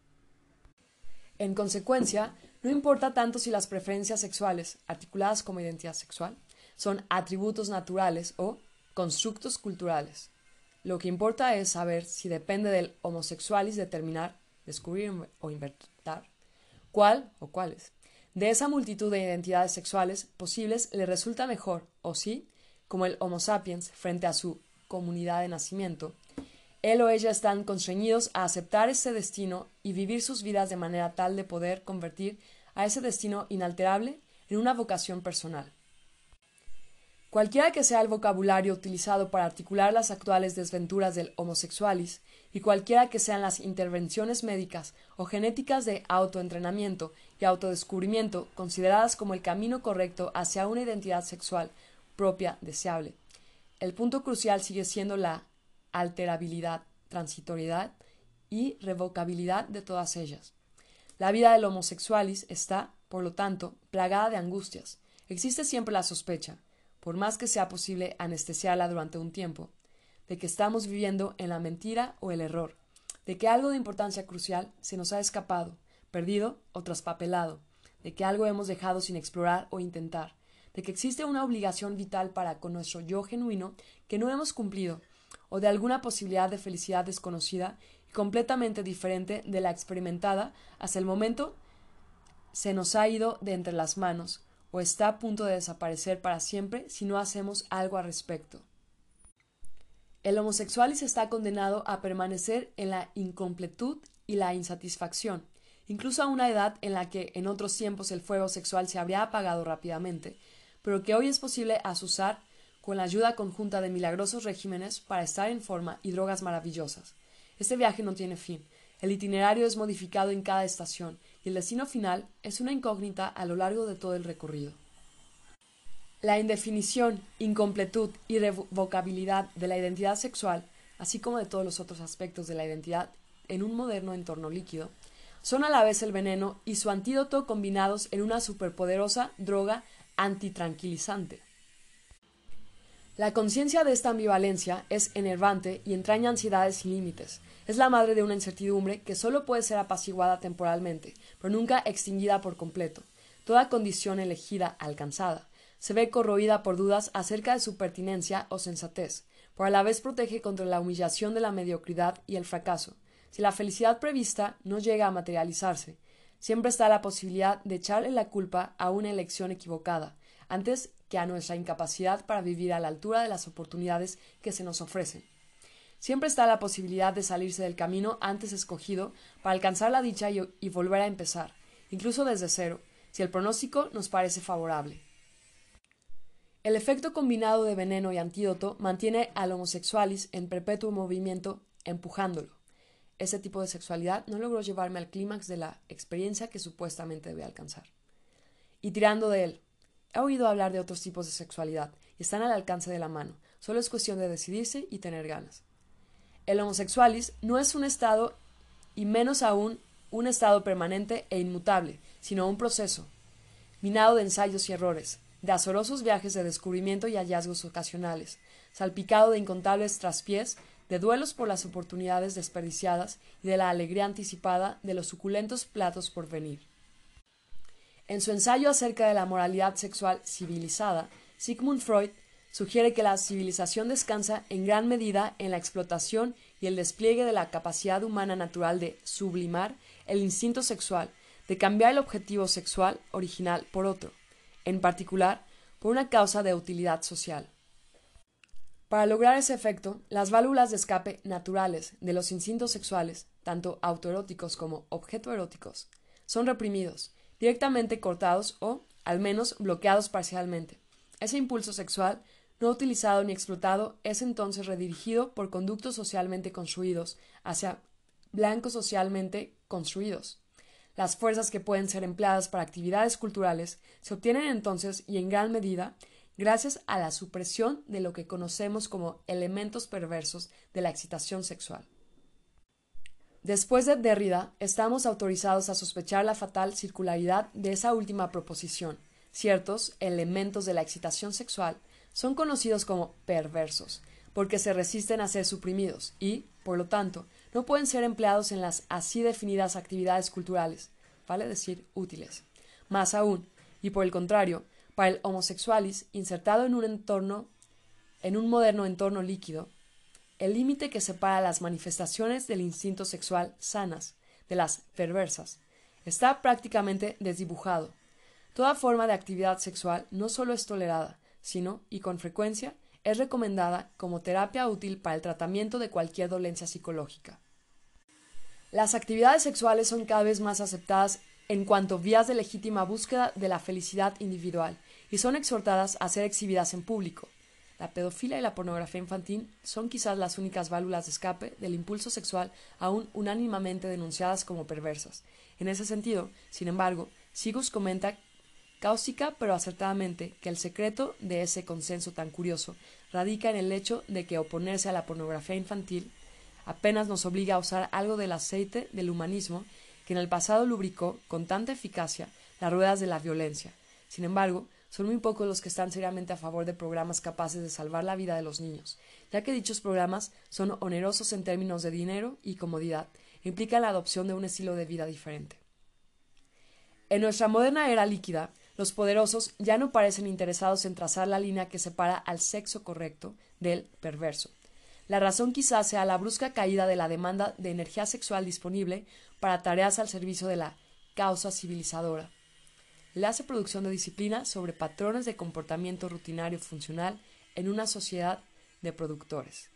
En consecuencia, no importa tanto si las preferencias sexuales, articuladas como identidad sexual, son atributos naturales o constructos culturales. Lo que importa es saber si depende del homosexualis determinar, descubrir o inventar cuál o cuáles. De esa multitud de identidades sexuales posibles le resulta mejor, o sí, como el Homo sapiens frente a su comunidad de nacimiento, él o ella están constreñidos a aceptar ese destino y vivir sus vidas de manera tal de poder convertir a ese destino inalterable en una vocación personal. Cualquiera que sea el vocabulario utilizado para articular las actuales desventuras del homosexualis, y cualquiera que sean las intervenciones médicas o genéticas de autoentrenamiento y autodescubrimiento consideradas como el camino correcto hacia una identidad sexual propia deseable. El punto crucial sigue siendo la alterabilidad, transitoriedad y revocabilidad de todas ellas. La vida del homosexualis está, por lo tanto, plagada de angustias. Existe siempre la sospecha, por más que sea posible anestesiarla durante un tiempo, de que estamos viviendo en la mentira o el error, de que algo de importancia crucial se nos ha escapado, perdido o traspapelado, de que algo hemos dejado sin explorar o intentar, de que existe una obligación vital para con nuestro yo genuino que no hemos cumplido, o de alguna posibilidad de felicidad desconocida y completamente diferente de la experimentada hasta el momento se nos ha ido de entre las manos, o está a punto de desaparecer para siempre si no hacemos algo al respecto. El homosexualis está condenado a permanecer en la incompletud y la insatisfacción, incluso a una edad en la que en otros tiempos el fuego sexual se habría apagado rápidamente, pero que hoy es posible asusar con la ayuda conjunta de milagrosos regímenes para estar en forma y drogas maravillosas. Este viaje no tiene fin. El itinerario es modificado en cada estación y el destino final es una incógnita a lo largo de todo el recorrido. La indefinición, incompletud y revocabilidad de la identidad sexual, así como de todos los otros aspectos de la identidad en un moderno entorno líquido, son a la vez el veneno y su antídoto combinados en una superpoderosa droga antitranquilizante. La conciencia de esta ambivalencia es enervante y entraña ansiedades sin límites, es la madre de una incertidumbre que solo puede ser apaciguada temporalmente, pero nunca extinguida por completo. Toda condición elegida alcanzada se ve corroída por dudas acerca de su pertinencia o sensatez, pero a la vez protege contra la humillación de la mediocridad y el fracaso. Si la felicidad prevista no llega a materializarse, siempre está la posibilidad de echarle la culpa a una elección equivocada, antes que a nuestra incapacidad para vivir a la altura de las oportunidades que se nos ofrecen. Siempre está la posibilidad de salirse del camino antes escogido para alcanzar la dicha y, volver a empezar, incluso desde cero, si el pronóstico nos parece favorable. El efecto combinado de veneno y antídoto mantiene al homosexualis en perpetuo movimiento, empujándolo. Ese tipo de sexualidad no logró llevarme al clímax de la experiencia que supuestamente debe alcanzar. Y tirando de él. He oído hablar de otros tipos de sexualidad y están al alcance de la mano. Solo es cuestión de decidirse y tener ganas. El homosexualis no es un estado y menos aún un estado permanente e inmutable, sino un proceso, minado de ensayos y errores, de azorosos viajes de descubrimiento y hallazgos ocasionales, salpicado de incontables traspiés, de duelos por las oportunidades desperdiciadas y de la alegría anticipada de los suculentos platos por venir. En su ensayo acerca de la moralidad sexual civilizada, Sigmund Freud sugiere que la civilización descansa en gran medida en la explotación y el despliegue de la capacidad humana natural de sublimar el instinto sexual, de cambiar el objetivo sexual original por otro, en particular por una causa de utilidad social. Para lograr ese efecto, las válvulas de escape naturales de los instintos sexuales, tanto autoeróticos como objetoeróticos, son reprimidos, directamente cortados o, al menos, bloqueados parcialmente. Ese impulso sexual no utilizado ni explotado, es entonces redirigido por conductos socialmente construidos hacia blancos socialmente construidos. Las fuerzas que pueden ser empleadas para actividades culturales se obtienen entonces y en gran medida gracias a la supresión de lo que conocemos como elementos perversos de la excitación sexual. Después de Derrida, estamos autorizados a sospechar la fatal circularidad de esa última proposición. Ciertos elementos de la excitación sexual son conocidos como perversos, porque se resisten a ser suprimidos y, por lo tanto, no pueden ser empleados en las así definidas actividades culturales, vale decir útiles. Más aún, y por el contrario, para el homosexualis, insertado en un entorno, en un moderno entorno líquido, el límite que separa las manifestaciones del instinto sexual sanas de las perversas está prácticamente desdibujado. Toda forma de actividad sexual no solo es tolerada, sino, y con frecuencia, es recomendada como terapia útil para el tratamiento de cualquier dolencia psicológica. Las actividades sexuales son cada vez más aceptadas en cuanto vías de legítima búsqueda de la felicidad individual y son exhortadas a ser exhibidas en público. La pedofilia y la pornografía infantil son quizás las únicas válvulas de escape del impulso sexual aún unánimamente denunciadas como perversas. En ese sentido, sin embargo, Sigus comenta cáustica pero acertadamente que el secreto de ese consenso tan curioso radica en el hecho de que oponerse a la pornografía infantil apenas nos obliga a usar algo del aceite del humanismo que en el pasado lubricó con tanta eficacia las ruedas de la violencia. Sin embargo, son muy pocos los que están seriamente a favor de programas capaces de salvar la vida de los niños, ya que dichos programas son onerosos en términos de dinero y comodidad, e implican la adopción de un estilo de vida diferente. En nuestra moderna era líquida, los poderosos ya no parecen interesados en trazar la línea que separa al sexo correcto del perverso. La razón quizás sea la brusca caída de la demanda de energía sexual disponible para tareas al servicio de la causa civilizadora. La hace producción de disciplina sobre patrones de comportamiento rutinario funcional en una sociedad de productores.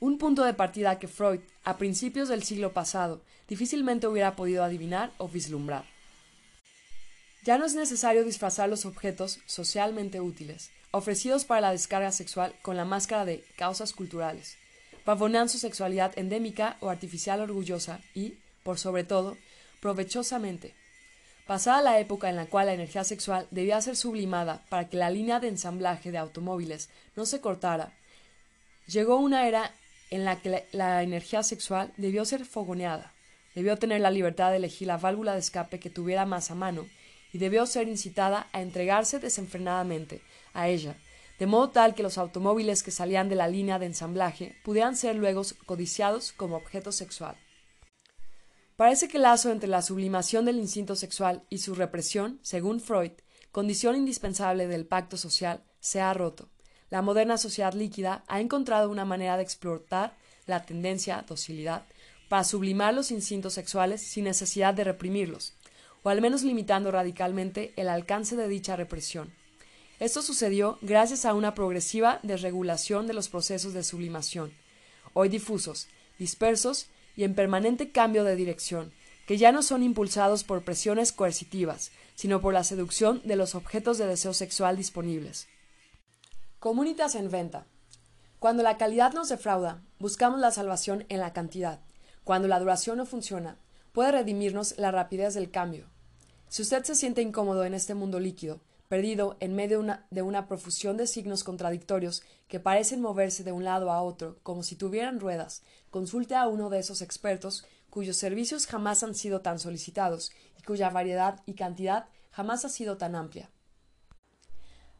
Un punto de partida que Freud, a principios del siglo pasado, difícilmente hubiera podido adivinar o vislumbrar. Ya no es necesario disfrazar los objetos socialmente útiles, ofrecidos para la descarga sexual con la máscara de causas culturales. Pavonean su sexualidad endémica o artificial orgullosa y, por sobre todo, provechosamente. Pasada la época en la cual la energía sexual debía ser sublimada para que la línea de ensamblaje de automóviles no se cortara, llegó una era en la que la energía sexual debió ser fogoneada, debió tener la libertad de elegir la válvula de escape que tuviera más a mano y debió ser incitada a entregarse desenfrenadamente a ella, de modo tal que los automóviles que salían de la línea de ensamblaje pudieran ser luego codiciados como objeto sexual. Parece que el lazo entre la sublimación del instinto sexual y su represión, según Freud, condición indispensable del pacto social, se ha roto. La moderna sociedad líquida ha encontrado una manera de explotar la tendencia docilidad para sublimar los instintos sexuales sin necesidad de reprimirlos, o al menos limitando radicalmente el alcance de dicha represión. Esto sucedió gracias a una progresiva desregulación de los procesos de sublimación, hoy difusos, dispersos y en permanente cambio de dirección, que ya no son impulsados por presiones coercitivas, sino por la seducción de los objetos de deseo sexual disponibles. Comunitas en venta. Cuando la calidad nos defrauda, buscamos la salvación en la cantidad. Cuando la duración no funciona, puede redimirnos la rapidez del cambio. Si usted se siente incómodo en este mundo líquido, perdido en medio de una, profusión de signos contradictorios que parecen moverse de un lado a otro como si tuvieran ruedas, consulte a uno de esos expertos cuyos servicios jamás han sido tan solicitados y cuya variedad y cantidad jamás ha sido tan amplia.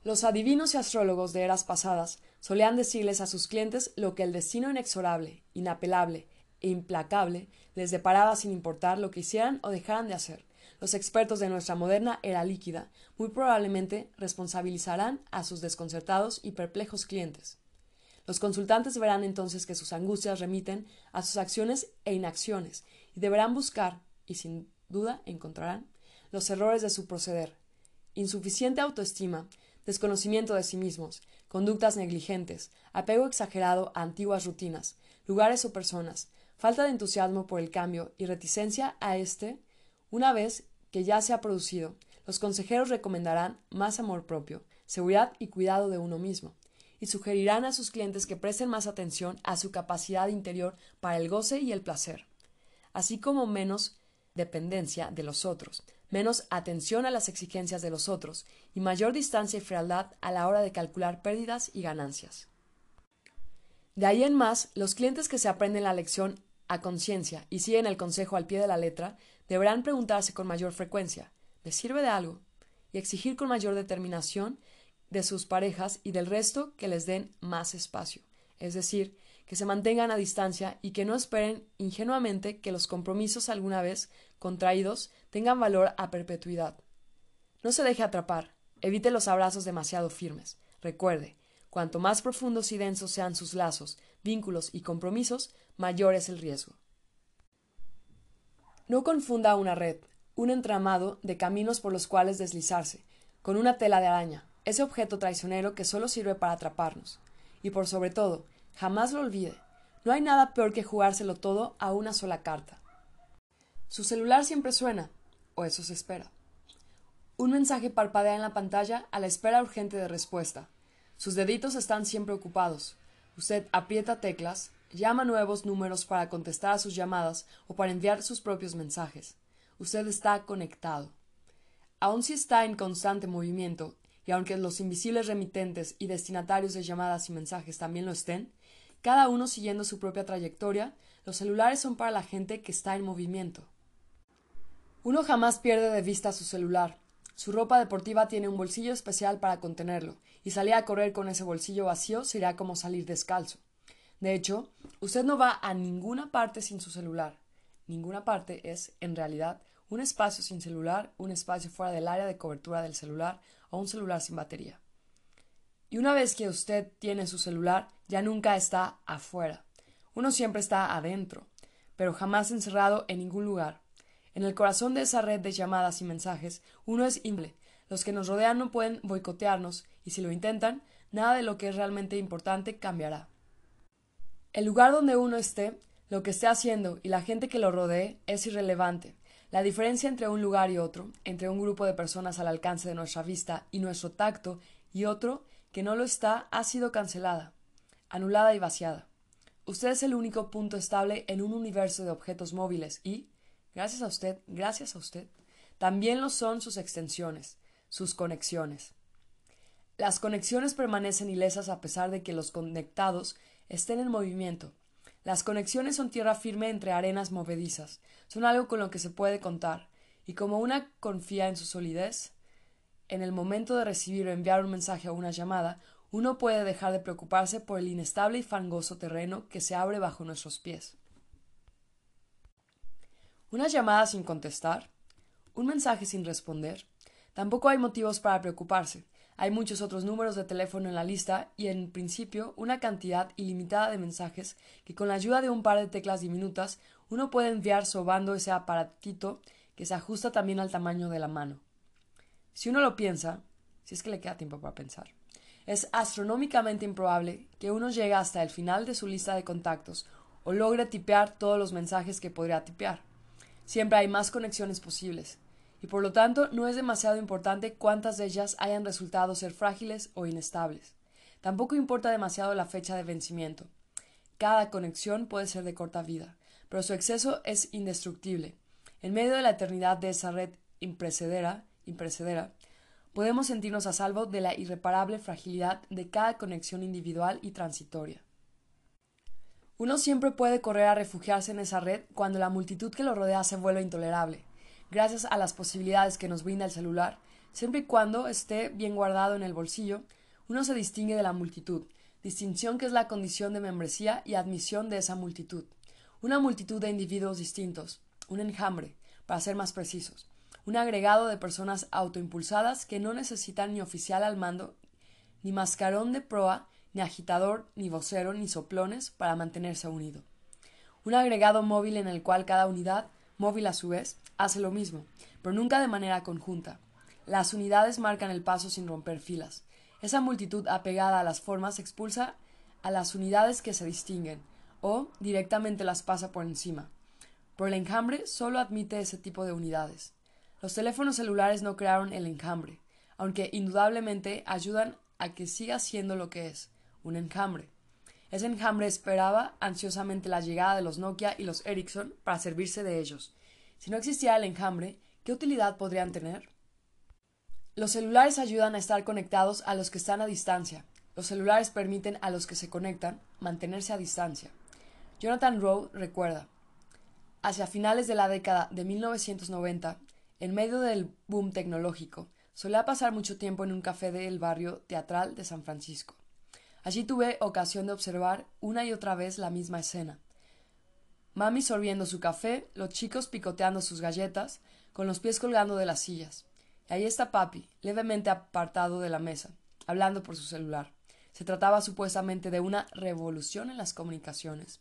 Los adivinos y astrólogos de eras pasadas solían decirles a sus clientes lo que el destino inexorable, inapelable e implacable les deparaba sin importar lo que hicieran o dejaran de hacer los expertos de nuestra moderna era líquida muy probablemente responsabilizarán a sus desconcertados y perplejos clientes. Los consultantes verán entonces que sus angustias remiten a sus acciones e inacciones y deberán buscar, y sin duda encontrarán, los errores de su proceder. Insuficiente autoestima, desconocimiento de sí mismos, conductas negligentes, apego exagerado a antiguas rutinas, lugares o personas, falta de entusiasmo por el cambio y reticencia a éste una vez que ya se ha producido, los consejeros recomendarán más amor propio, seguridad y cuidado de uno mismo, y sugerirán a sus clientes que presten más atención a su capacidad interior para el goce y el placer, así como menos dependencia de los otros, menos atención a las exigencias de los otros y mayor distancia y frialdad a la hora de calcular pérdidas y ganancias. De ahí en más, los clientes que se aprenden la lección a conciencia y siguen el consejo al pie de la letra deberán preguntarse con mayor frecuencia ¿me sirve de algo? y exigir con mayor determinación de sus parejas y del resto que les den más espacio, es decir, que se mantengan a distancia y que no esperen ingenuamente que los compromisos alguna vez contraídos tengan valor a perpetuidad. No se deje atrapar, evite los abrazos demasiado firmes. Recuerde, cuanto más profundos y densos sean sus lazos, vínculos y compromisos, mayor es el riesgo. No confunda una red, un entramado de caminos por los cuales deslizarse, con una tela de araña, ese objeto traicionero que solo sirve para atraparnos. Y por sobre todo, jamás lo olvide, no hay nada peor que jugárselo todo a una sola carta. Su celular siempre suena, o eso se espera. Un mensaje parpadea en la pantalla a la espera urgente de respuesta. Sus deditos están siempre ocupados. Usted aprieta teclas, llama nuevos números para contestar a sus llamadas o para enviar sus propios mensajes. Usted está conectado. Aun si está en constante movimiento, y aunque los invisibles remitentes y destinatarios de llamadas y mensajes también lo estén, cada uno siguiendo su propia trayectoria, los celulares son para la gente que está en movimiento. Uno jamás pierde de vista su celular. Su ropa deportiva tiene un bolsillo especial para contenerlo, y salir a correr con ese bolsillo vacío será como salir descalzo. De hecho, usted no va a ninguna parte sin su celular. Ninguna parte es, en realidad, un espacio sin celular, un espacio fuera del área de cobertura del celular o un celular sin batería. Y una vez que usted tiene su celular, ya nunca está afuera. Uno siempre está adentro, pero jamás encerrado en ningún lugar. En el corazón de esa red de llamadas y mensajes, uno es imple. Los que nos rodean no pueden boicotearnos, y si lo intentan, nada de lo que es realmente importante cambiará. El lugar donde uno esté, lo que esté haciendo y la gente que lo rodee es irrelevante. La diferencia entre un lugar y otro, entre un grupo de personas al alcance de nuestra vista y nuestro tacto y otro que no lo está, ha sido cancelada, anulada y vaciada. Usted es el único punto estable en un universo de objetos móviles y, gracias a usted, gracias a usted, también lo son sus extensiones, sus conexiones. Las conexiones permanecen ilesas a pesar de que los conectados estén en movimiento, las conexiones son tierra firme entre arenas movedizas, son algo con lo que se puede contar, y como una confía en su solidez, en el momento de recibir o enviar un mensaje o una llamada, uno puede dejar de preocuparse por el inestable y fangoso terreno que se abre bajo nuestros pies. Una llamada sin contestar, un mensaje sin responder, tampoco hay motivos para preocuparse, hay muchos otros números de teléfono en la lista y, en principio, una cantidad ilimitada de mensajes que con la ayuda de un par de teclas diminutas uno puede enviar sobando ese aparatito que se ajusta también al tamaño de la mano. Si uno lo piensa, si es que le queda tiempo para pensar, es astronómicamente improbable que uno llegue hasta el final de su lista de contactos o logre tipear todos los mensajes que podría tipear. Siempre hay más conexiones posibles, y por lo tanto no es demasiado importante cuántas de ellas hayan resultado ser frágiles o inestables. Tampoco importa demasiado la fecha de vencimiento. Cada conexión puede ser de corta vida, pero su exceso es indestructible. En medio de la eternidad de esa red imprecedera, imprecedera podemos sentirnos a salvo de la irreparable fragilidad de cada conexión individual y transitoria. Uno siempre puede correr a refugiarse en esa red cuando la multitud que lo rodea se vuelve intolerable gracias a las posibilidades que nos brinda el celular, siempre y cuando esté bien guardado en el bolsillo, uno se distingue de la multitud, distinción que es la condición de membresía y admisión de esa multitud. Una multitud de individuos distintos, un enjambre, para ser más precisos, un agregado de personas autoimpulsadas que no necesitan ni oficial al mando, ni mascarón de proa, ni agitador, ni vocero, ni soplones para mantenerse unido. Un agregado móvil en el cual cada unidad móvil a su vez, hace lo mismo, pero nunca de manera conjunta. Las unidades marcan el paso sin romper filas. Esa multitud apegada a las formas expulsa a las unidades que se distinguen, o directamente las pasa por encima. Pero el enjambre solo admite ese tipo de unidades. Los teléfonos celulares no crearon el enjambre, aunque indudablemente ayudan a que siga siendo lo que es, un enjambre. Ese enjambre esperaba ansiosamente la llegada de los Nokia y los Ericsson para servirse de ellos. Si no existiera el enjambre, ¿qué utilidad podrían tener? Los celulares ayudan a estar conectados a los que están a distancia. Los celulares permiten a los que se conectan mantenerse a distancia. Jonathan Rowe recuerda, hacia finales de la década de 1990, en medio del boom tecnológico, solía pasar mucho tiempo en un café del barrio teatral de San Francisco. Allí tuve ocasión de observar una y otra vez la misma escena. Mami sorbiendo su café, los chicos picoteando sus galletas, con los pies colgando de las sillas. Y ahí está papi, levemente apartado de la mesa, hablando por su celular. Se trataba supuestamente de una revolución en las comunicaciones.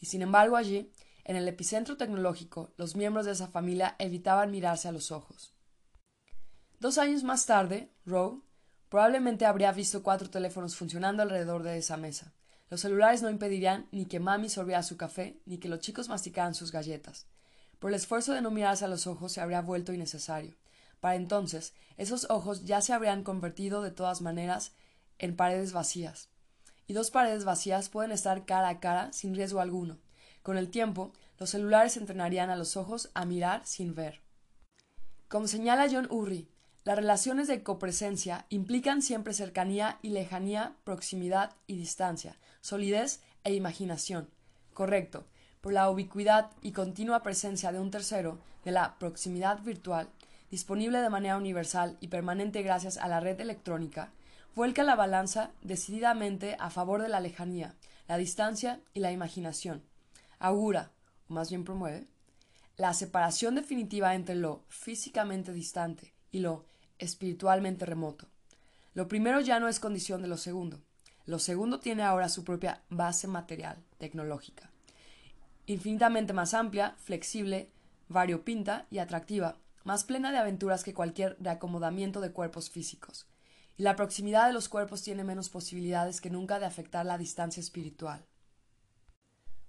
Y sin embargo allí, en el epicentro tecnológico, los miembros de esa familia evitaban mirarse a los ojos. Dos años más tarde, Rowe Probablemente habría visto cuatro teléfonos funcionando alrededor de esa mesa. Los celulares no impedirían ni que mami sorbiera su café, ni que los chicos masticaran sus galletas. Por el esfuerzo de no mirarse a los ojos se habría vuelto innecesario. Para entonces, esos ojos ya se habrían convertido de todas maneras en paredes vacías. Y dos paredes vacías pueden estar cara a cara sin riesgo alguno. Con el tiempo, los celulares entrenarían a los ojos a mirar sin ver. Como señala John Urry, las relaciones de copresencia implican siempre cercanía y lejanía, proximidad y distancia, solidez e imaginación. Correcto. Por la ubicuidad y continua presencia de un tercero, de la proximidad virtual, disponible de manera universal y permanente gracias a la red electrónica, vuelca la balanza decididamente a favor de la lejanía, la distancia y la imaginación. Augura, o más bien promueve, la separación definitiva entre lo físicamente distante y lo espiritualmente remoto. Lo primero ya no es condición de lo segundo. Lo segundo tiene ahora su propia base material, tecnológica, infinitamente más amplia, flexible, variopinta y atractiva, más plena de aventuras que cualquier reacomodamiento de cuerpos físicos. Y la proximidad de los cuerpos tiene menos posibilidades que nunca de afectar la distancia espiritual.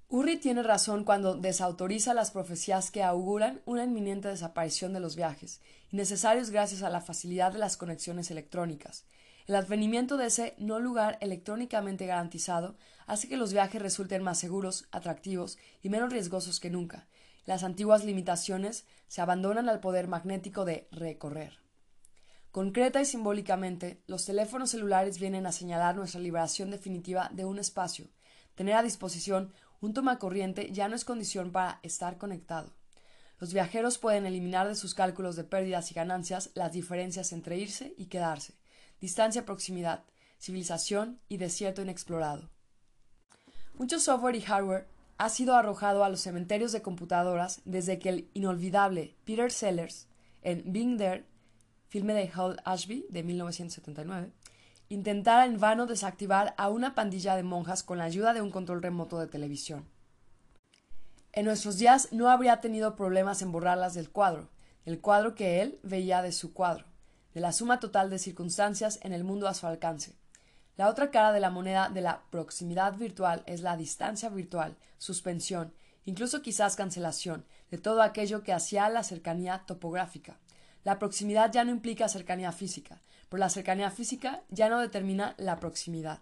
Urri tiene razón cuando desautoriza las profecías que auguran una inminente desaparición de los viajes, innecesarios gracias a la facilidad de las conexiones electrónicas. El advenimiento de ese no lugar electrónicamente garantizado hace que los viajes resulten más seguros, atractivos y menos riesgosos que nunca. Las antiguas limitaciones se abandonan al poder magnético de recorrer. Concreta y simbólicamente, los teléfonos celulares vienen a señalar nuestra liberación definitiva de un espacio, tener a disposición un toma corriente ya no es condición para estar conectado. Los viajeros pueden eliminar de sus cálculos de pérdidas y ganancias las diferencias entre irse y quedarse, distancia-proximidad, civilización y desierto inexplorado. Mucho software y hardware ha sido arrojado a los cementerios de computadoras desde que el inolvidable Peter Sellers, en Being There, filme de Hal Ashby de 1979, intentara en vano desactivar a una pandilla de monjas con la ayuda de un control remoto de televisión. En nuestros días no habría tenido problemas en borrarlas del cuadro, el cuadro que él veía de su cuadro, de la suma total de circunstancias en el mundo a su alcance. La otra cara de la moneda de la proximidad virtual es la distancia virtual, suspensión, incluso quizás cancelación, de todo aquello que hacía la cercanía topográfica. La proximidad ya no implica cercanía física, pero la cercanía física ya no determina la proximidad.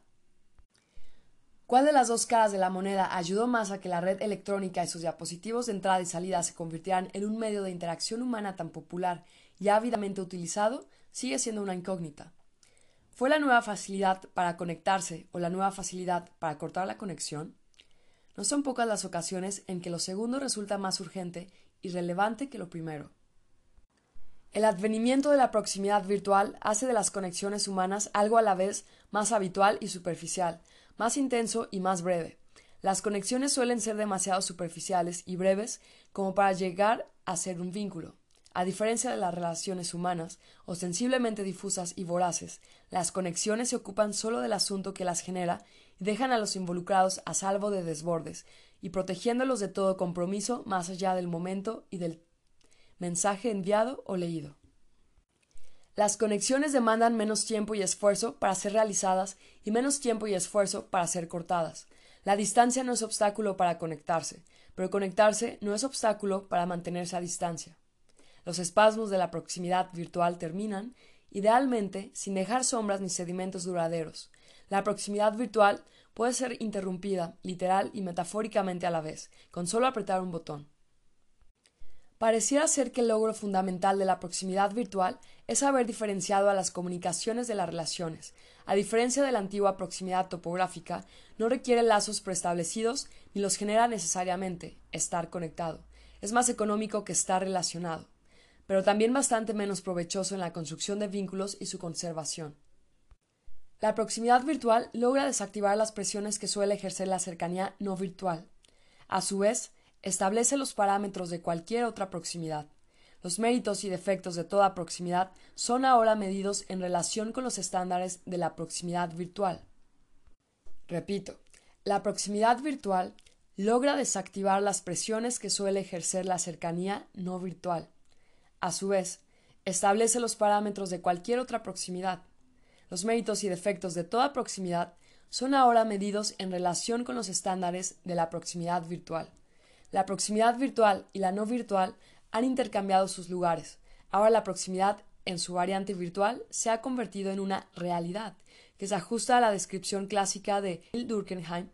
¿Cuál de las dos caras de la moneda ayudó más a que la red electrónica y sus diapositivos de entrada y salida se convirtieran en un medio de interacción humana tan popular y ávidamente utilizado? sigue siendo una incógnita. ¿Fue la nueva facilidad para conectarse o la nueva facilidad para cortar la conexión? No son pocas las ocasiones en que lo segundo resulta más urgente y relevante que lo primero. El advenimiento de la proximidad virtual hace de las conexiones humanas algo a la vez más habitual y superficial, más intenso y más breve. Las conexiones suelen ser demasiado superficiales y breves como para llegar a ser un vínculo. A diferencia de las relaciones humanas, ostensiblemente difusas y voraces, las conexiones se ocupan solo del asunto que las genera y dejan a los involucrados a salvo de desbordes, y protegiéndolos de todo compromiso más allá del momento y del mensaje enviado o leído. Las conexiones demandan menos tiempo y esfuerzo para ser realizadas y menos tiempo y esfuerzo para ser cortadas. La distancia no es obstáculo para conectarse, pero conectarse no es obstáculo para mantenerse a distancia. Los espasmos de la proximidad virtual terminan, idealmente, sin dejar sombras ni sedimentos duraderos. La proximidad virtual puede ser interrumpida, literal y metafóricamente a la vez, con solo apretar un botón. Pareciera ser que el logro fundamental de la proximidad virtual es haber diferenciado a las comunicaciones de las relaciones. A diferencia de la antigua proximidad topográfica, no requiere lazos preestablecidos ni los genera necesariamente estar conectado. Es más económico que estar relacionado, pero también bastante menos provechoso en la construcción de vínculos y su conservación. La proximidad virtual logra desactivar las presiones que suele ejercer la cercanía no virtual. A su vez, establece los parámetros de cualquier otra proximidad. Los méritos y defectos de toda proximidad son ahora medidos en relación con los estándares de la proximidad virtual. Repito, la proximidad virtual logra desactivar las presiones que suele ejercer la cercanía no virtual. A su vez, establece los parámetros de cualquier otra proximidad. Los méritos y defectos de toda proximidad son ahora medidos en relación con los estándares de la proximidad virtual. La proximidad virtual y la no virtual han intercambiado sus lugares. Ahora la proximidad en su variante virtual se ha convertido en una realidad, que se ajusta a la descripción clásica de Durkheim.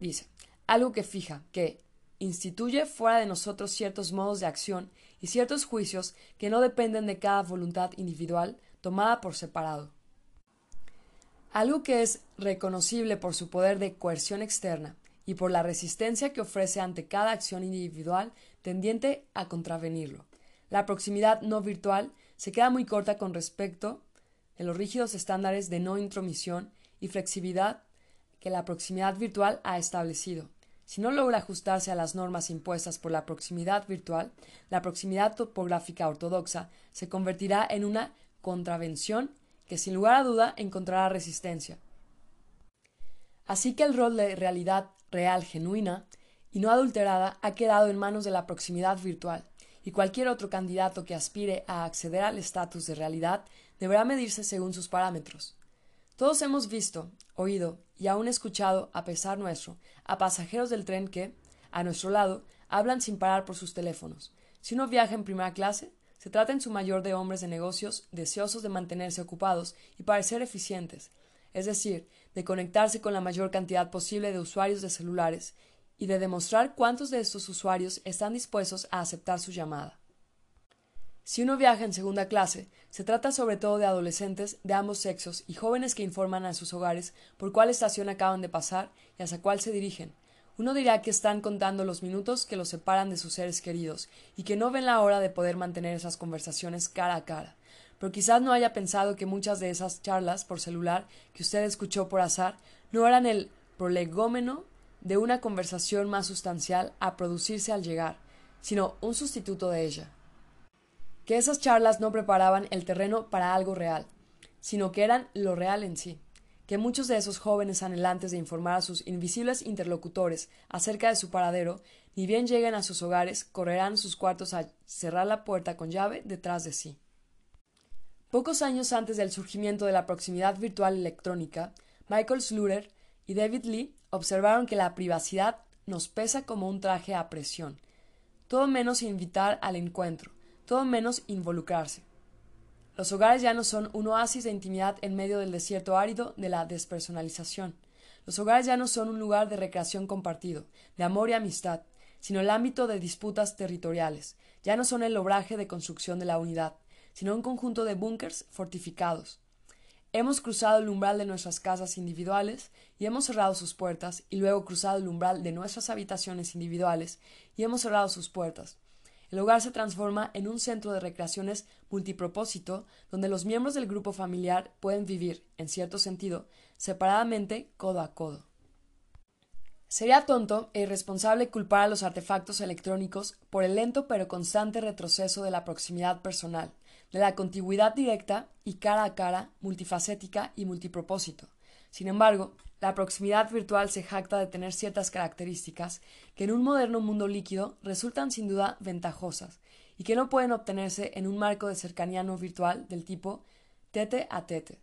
Dice, algo que fija, que instituye fuera de nosotros ciertos modos de acción y ciertos juicios que no dependen de cada voluntad individual tomada por separado. Algo que es reconocible por su poder de coerción externa y por la resistencia que ofrece ante cada acción individual tendiente a contravenirlo. La proximidad no virtual se queda muy corta con respecto de los rígidos estándares de no intromisión y flexibilidad que la proximidad virtual ha establecido. Si no logra ajustarse a las normas impuestas por la proximidad virtual, la proximidad topográfica ortodoxa se convertirá en una contravención que sin lugar a duda encontrará resistencia. Así que el rol de realidad real genuina y no adulterada ha quedado en manos de la proximidad virtual, y cualquier otro candidato que aspire a acceder al estatus de realidad deberá medirse según sus parámetros. Todos hemos visto, oído y aún escuchado, a pesar nuestro, a pasajeros del tren que, a nuestro lado, hablan sin parar por sus teléfonos. Si uno viaja en primera clase, se trata en su mayor de hombres de negocios deseosos de mantenerse ocupados y parecer eficientes, es decir, de conectarse con la mayor cantidad posible de usuarios de celulares y de demostrar cuántos de estos usuarios están dispuestos a aceptar su llamada. Si uno viaja en segunda clase, se trata sobre todo de adolescentes de ambos sexos y jóvenes que informan a sus hogares por cuál estación acaban de pasar y hacia cuál se dirigen, uno dirá que están contando los minutos que los separan de sus seres queridos y que no ven la hora de poder mantener esas conversaciones cara a cara. Pero quizás no haya pensado que muchas de esas charlas por celular que usted escuchó por azar no eran el prolegómeno de una conversación más sustancial a producirse al llegar, sino un sustituto de ella. Que esas charlas no preparaban el terreno para algo real, sino que eran lo real en sí que muchos de esos jóvenes anhelantes de informar a sus invisibles interlocutores acerca de su paradero, ni bien lleguen a sus hogares, correrán sus cuartos a cerrar la puerta con llave detrás de sí. Pocos años antes del surgimiento de la proximidad virtual electrónica, Michael Sluter y David Lee observaron que la privacidad nos pesa como un traje a presión, todo menos invitar al encuentro, todo menos involucrarse. Los hogares ya no son un oasis de intimidad en medio del desierto árido de la despersonalización. Los hogares ya no son un lugar de recreación compartido, de amor y amistad, sino el ámbito de disputas territoriales. Ya no son el obraje de construcción de la unidad, sino un conjunto de búnkers fortificados. Hemos cruzado el umbral de nuestras casas individuales y hemos cerrado sus puertas, y luego cruzado el umbral de nuestras habitaciones individuales y hemos cerrado sus puertas. El hogar se transforma en un centro de recreaciones multipropósito donde los miembros del grupo familiar pueden vivir, en cierto sentido, separadamente codo a codo. Sería tonto e irresponsable culpar a los artefactos electrónicos por el lento pero constante retroceso de la proximidad personal, de la contigüidad directa y cara a cara, multifacética y multipropósito. Sin embargo, la proximidad virtual se jacta de tener ciertas características que en un moderno mundo líquido resultan sin duda ventajosas y que no pueden obtenerse en un marco de cercanía no virtual del tipo tete a tete.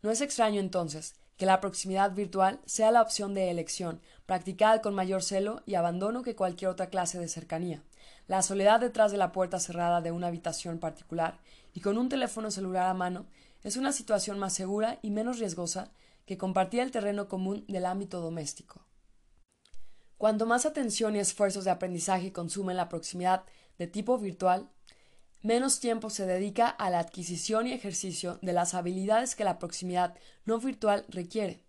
No es extraño entonces que la proximidad virtual sea la opción de elección, practicada con mayor celo y abandono que cualquier otra clase de cercanía. La soledad detrás de la puerta cerrada de una habitación particular y con un teléfono celular a mano es una situación más segura y menos riesgosa que compartía el terreno común del ámbito doméstico. Cuanto más atención y esfuerzos de aprendizaje consumen la proximidad de tipo virtual, menos tiempo se dedica a la adquisición y ejercicio de las habilidades que la proximidad no virtual requiere.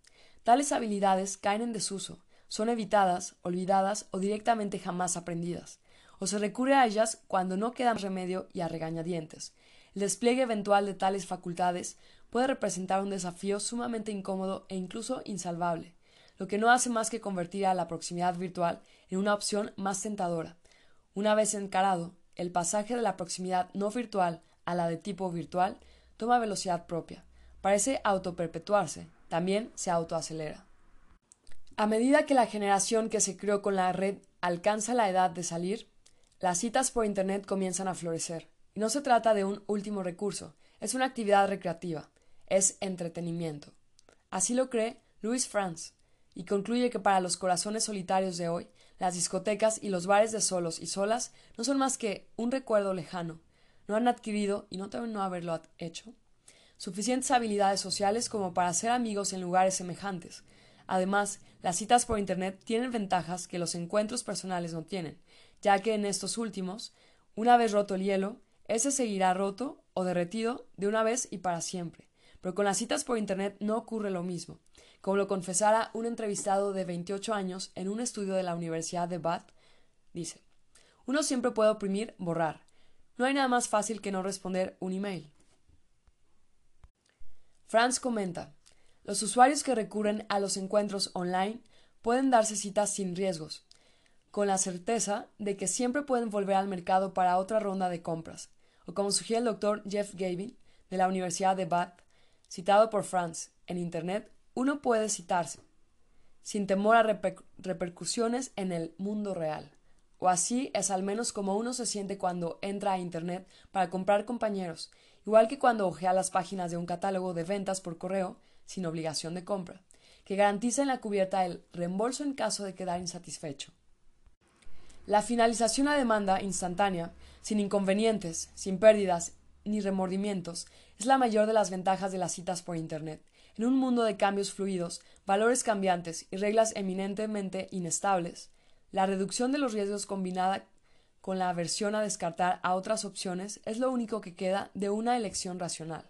Tales habilidades caen en desuso, son evitadas, olvidadas o directamente jamás aprendidas, o se recurre a ellas cuando no queda remedio y a regañadientes. El despliegue eventual de tales facultades puede representar un desafío sumamente incómodo e incluso insalvable, lo que no hace más que convertir a la proximidad virtual en una opción más tentadora. Una vez encarado, el pasaje de la proximidad no virtual a la de tipo virtual toma velocidad propia, parece autoperpetuarse, también se autoacelera. A medida que la generación que se creó con la red alcanza la edad de salir, las citas por Internet comienzan a florecer. Y no se trata de un último recurso, es una actividad recreativa, es entretenimiento. Así lo cree Louis Franz, y concluye que para los corazones solitarios de hoy, las discotecas y los bares de solos y solas no son más que un recuerdo lejano. No han adquirido, y no deben no haberlo hecho, suficientes habilidades sociales como para ser amigos en lugares semejantes. Además, las citas por Internet tienen ventajas que los encuentros personales no tienen, ya que en estos últimos, una vez roto el hielo, ese seguirá roto o derretido de una vez y para siempre. Pero con las citas por Internet no ocurre lo mismo como lo confesara un entrevistado de 28 años en un estudio de la Universidad de Bath, dice, uno siempre puede oprimir borrar. No hay nada más fácil que no responder un email. Franz comenta, los usuarios que recurren a los encuentros online pueden darse citas sin riesgos, con la certeza de que siempre pueden volver al mercado para otra ronda de compras, o como sugiere el doctor Jeff Gavin de la Universidad de Bath, citado por Franz en Internet uno puede citarse, sin temor a repercusiones en el mundo real. O así es al menos como uno se siente cuando entra a Internet para comprar compañeros, igual que cuando ojea las páginas de un catálogo de ventas por correo sin obligación de compra, que garantiza en la cubierta el reembolso en caso de quedar insatisfecho. La finalización a demanda instantánea, sin inconvenientes, sin pérdidas ni remordimientos, es la mayor de las ventajas de las citas por Internet, en un mundo de cambios fluidos, valores cambiantes y reglas eminentemente inestables, la reducción de los riesgos combinada con la aversión a descartar a otras opciones es lo único que queda de una elección racional.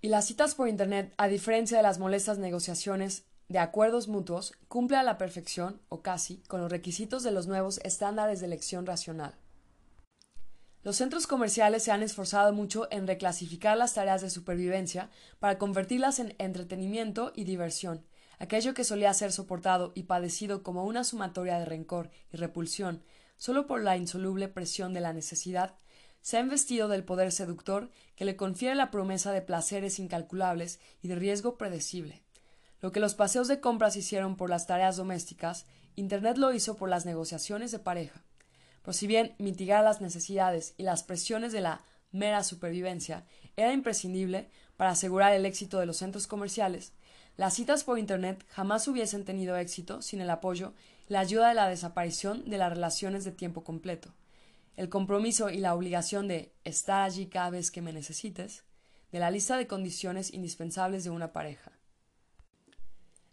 Y las citas por Internet, a diferencia de las molestas negociaciones de acuerdos mutuos, cumple a la perfección, o casi, con los requisitos de los nuevos estándares de elección racional. Los centros comerciales se han esforzado mucho en reclasificar las tareas de supervivencia para convertirlas en entretenimiento y diversión. Aquello que solía ser soportado y padecido como una sumatoria de rencor y repulsión solo por la insoluble presión de la necesidad, se ha investido del poder seductor que le confiere la promesa de placeres incalculables y de riesgo predecible. Lo que los paseos de compras hicieron por las tareas domésticas, Internet lo hizo por las negociaciones de pareja. Por si bien mitigar las necesidades y las presiones de la mera supervivencia. Era imprescindible para asegurar el éxito de los centros comerciales, las citas por Internet jamás hubiesen tenido éxito sin el apoyo y la ayuda de la desaparición de las relaciones de tiempo completo, el compromiso y la obligación de estar allí cada vez que me necesites, de la lista de condiciones indispensables de una pareja.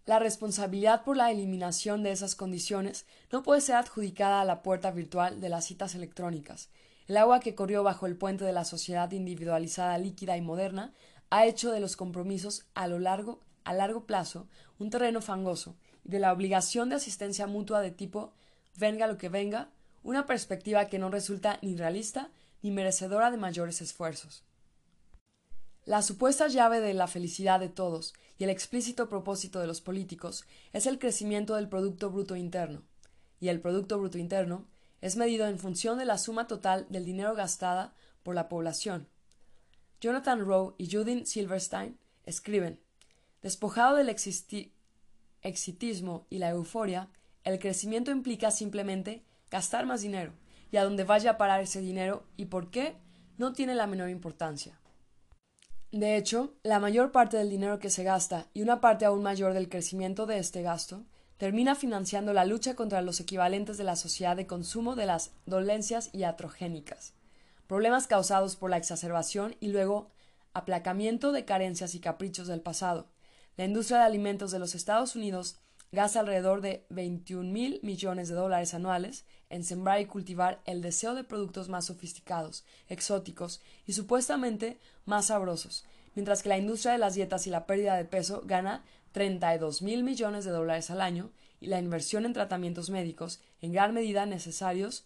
La responsabilidad por la eliminación de esas condiciones no puede ser adjudicada a la puerta virtual de las citas electrónicas. El agua que corrió bajo el puente de la sociedad individualizada, líquida y moderna ha hecho de los compromisos a lo largo a largo plazo un terreno fangoso y de la obligación de asistencia mutua de tipo venga lo que venga, una perspectiva que no resulta ni realista ni merecedora de mayores esfuerzos. La supuesta llave de la felicidad de todos el explícito propósito de los políticos es el crecimiento del Producto Bruto Interno, y el Producto Bruto Interno es medido en función de la suma total del dinero gastada por la población. Jonathan Rowe y Judith Silverstein escriben Despojado del exitismo y la euforia, el crecimiento implica simplemente gastar más dinero, y a dónde vaya a parar ese dinero y por qué no tiene la menor importancia. De hecho, la mayor parte del dinero que se gasta y una parte aún mayor del crecimiento de este gasto termina financiando la lucha contra los equivalentes de la sociedad de consumo de las dolencias iatrogénicas, problemas causados por la exacerbación y luego aplacamiento de carencias y caprichos del pasado, La industria de alimentos de los Estados Unidos gasta alrededor de 21 mil millones de dólares anuales en sembrar y cultivar el deseo de productos más sofisticados, exóticos y supuestamente más sabrosos, mientras que la industria de las dietas y la pérdida de peso gana 32 mil millones de dólares al año y la inversión en tratamientos médicos, en gran medida necesarios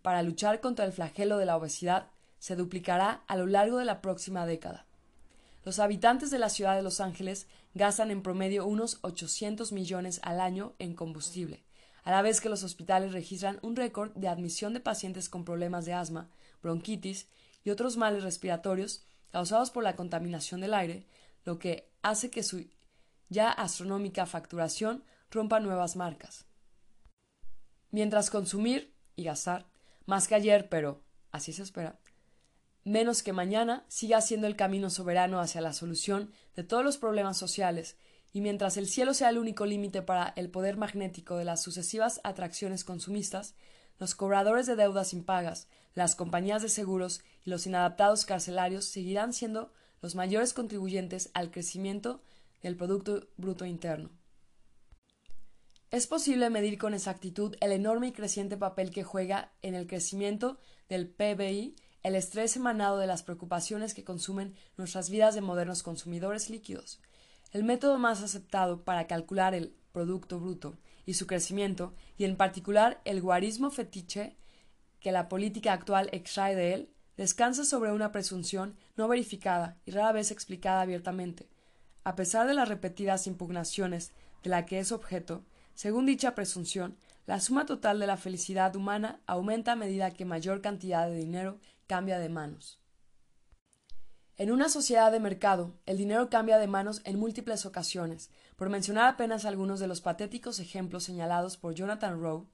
para luchar contra el flagelo de la obesidad, se duplicará a lo largo de la próxima década. Los habitantes de la ciudad de Los Ángeles gastan en promedio unos 800 millones al año en combustible, a la vez que los hospitales registran un récord de admisión de pacientes con problemas de asma, bronquitis y otros males respiratorios causados por la contaminación del aire, lo que hace que su ya astronómica facturación rompa nuevas marcas. Mientras consumir y gastar, más que ayer, pero así se espera, menos que mañana siga siendo el camino soberano hacia la solución de todos los problemas sociales, y mientras el cielo sea el único límite para el poder magnético de las sucesivas atracciones consumistas, los cobradores de deudas impagas, las compañías de seguros y los inadaptados carcelarios seguirán siendo los mayores contribuyentes al crecimiento del Producto Bruto Interno. Es posible medir con exactitud el enorme y creciente papel que juega en el crecimiento del PBI el estrés emanado de las preocupaciones que consumen nuestras vidas de modernos consumidores líquidos. El método más aceptado para calcular el Producto Bruto y su crecimiento, y en particular el guarismo fetiche que la política actual extrae de él, descansa sobre una presunción no verificada y rara vez explicada abiertamente. A pesar de las repetidas impugnaciones de la que es objeto, según dicha presunción, la suma total de la felicidad humana aumenta a medida que mayor cantidad de dinero cambia de manos. En una sociedad de mercado, el dinero cambia de manos en múltiples ocasiones. Por mencionar apenas algunos de los patéticos ejemplos señalados por Jonathan Rowe,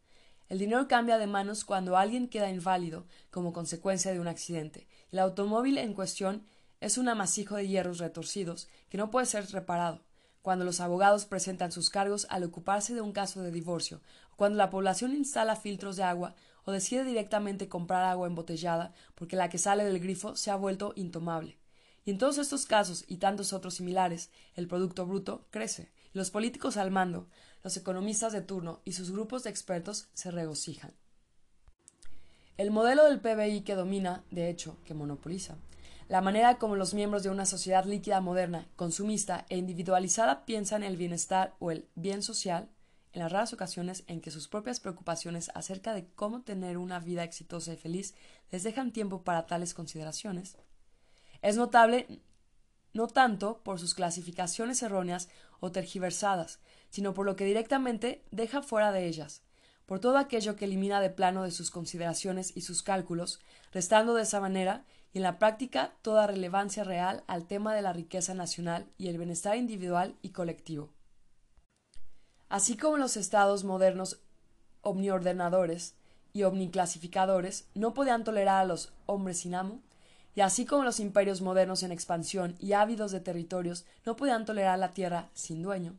el dinero cambia de manos cuando alguien queda inválido como consecuencia de un accidente. El automóvil en cuestión es un amasijo de hierros retorcidos que no puede ser reparado. Cuando los abogados presentan sus cargos al ocuparse de un caso de divorcio, o cuando la población instala filtros de agua o decide directamente comprar agua embotellada porque la que sale del grifo se ha vuelto intomable. Y en todos estos casos y tantos otros similares, el Producto Bruto crece, y los políticos al mando, los economistas de turno y sus grupos de expertos se regocijan. El modelo del PBI que domina, de hecho, que monopoliza, la manera como los miembros de una sociedad líquida moderna, consumista e individualizada piensan el bienestar o el bien social, en las raras ocasiones en que sus propias preocupaciones acerca de cómo tener una vida exitosa y feliz les dejan tiempo para tales consideraciones, es notable no tanto por sus clasificaciones erróneas o tergiversadas, sino por lo que directamente deja fuera de ellas, por todo aquello que elimina de plano de sus consideraciones y sus cálculos, restando de esa manera y en la práctica toda relevancia real al tema de la riqueza nacional y el bienestar individual y colectivo. Así como los estados modernos omniordenadores y omniclasificadores no podían tolerar a los hombres sin amo, y así como los imperios modernos en expansión y ávidos de territorios no podían tolerar la tierra sin dueño,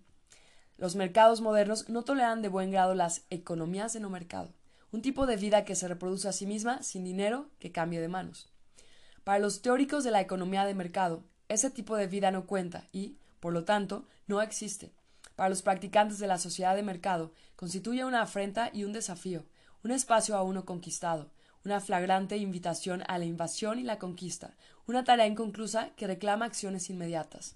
los mercados modernos no toleran de buen grado las economías de no mercado, un tipo de vida que se reproduce a sí misma sin dinero que cambie de manos. Para los teóricos de la economía de mercado, ese tipo de vida no cuenta y, por lo tanto, no existe. Para los practicantes de la sociedad de mercado, constituye una afrenta y un desafío, un espacio a uno conquistado, una flagrante invitación a la invasión y la conquista, una tarea inconclusa que reclama acciones inmediatas.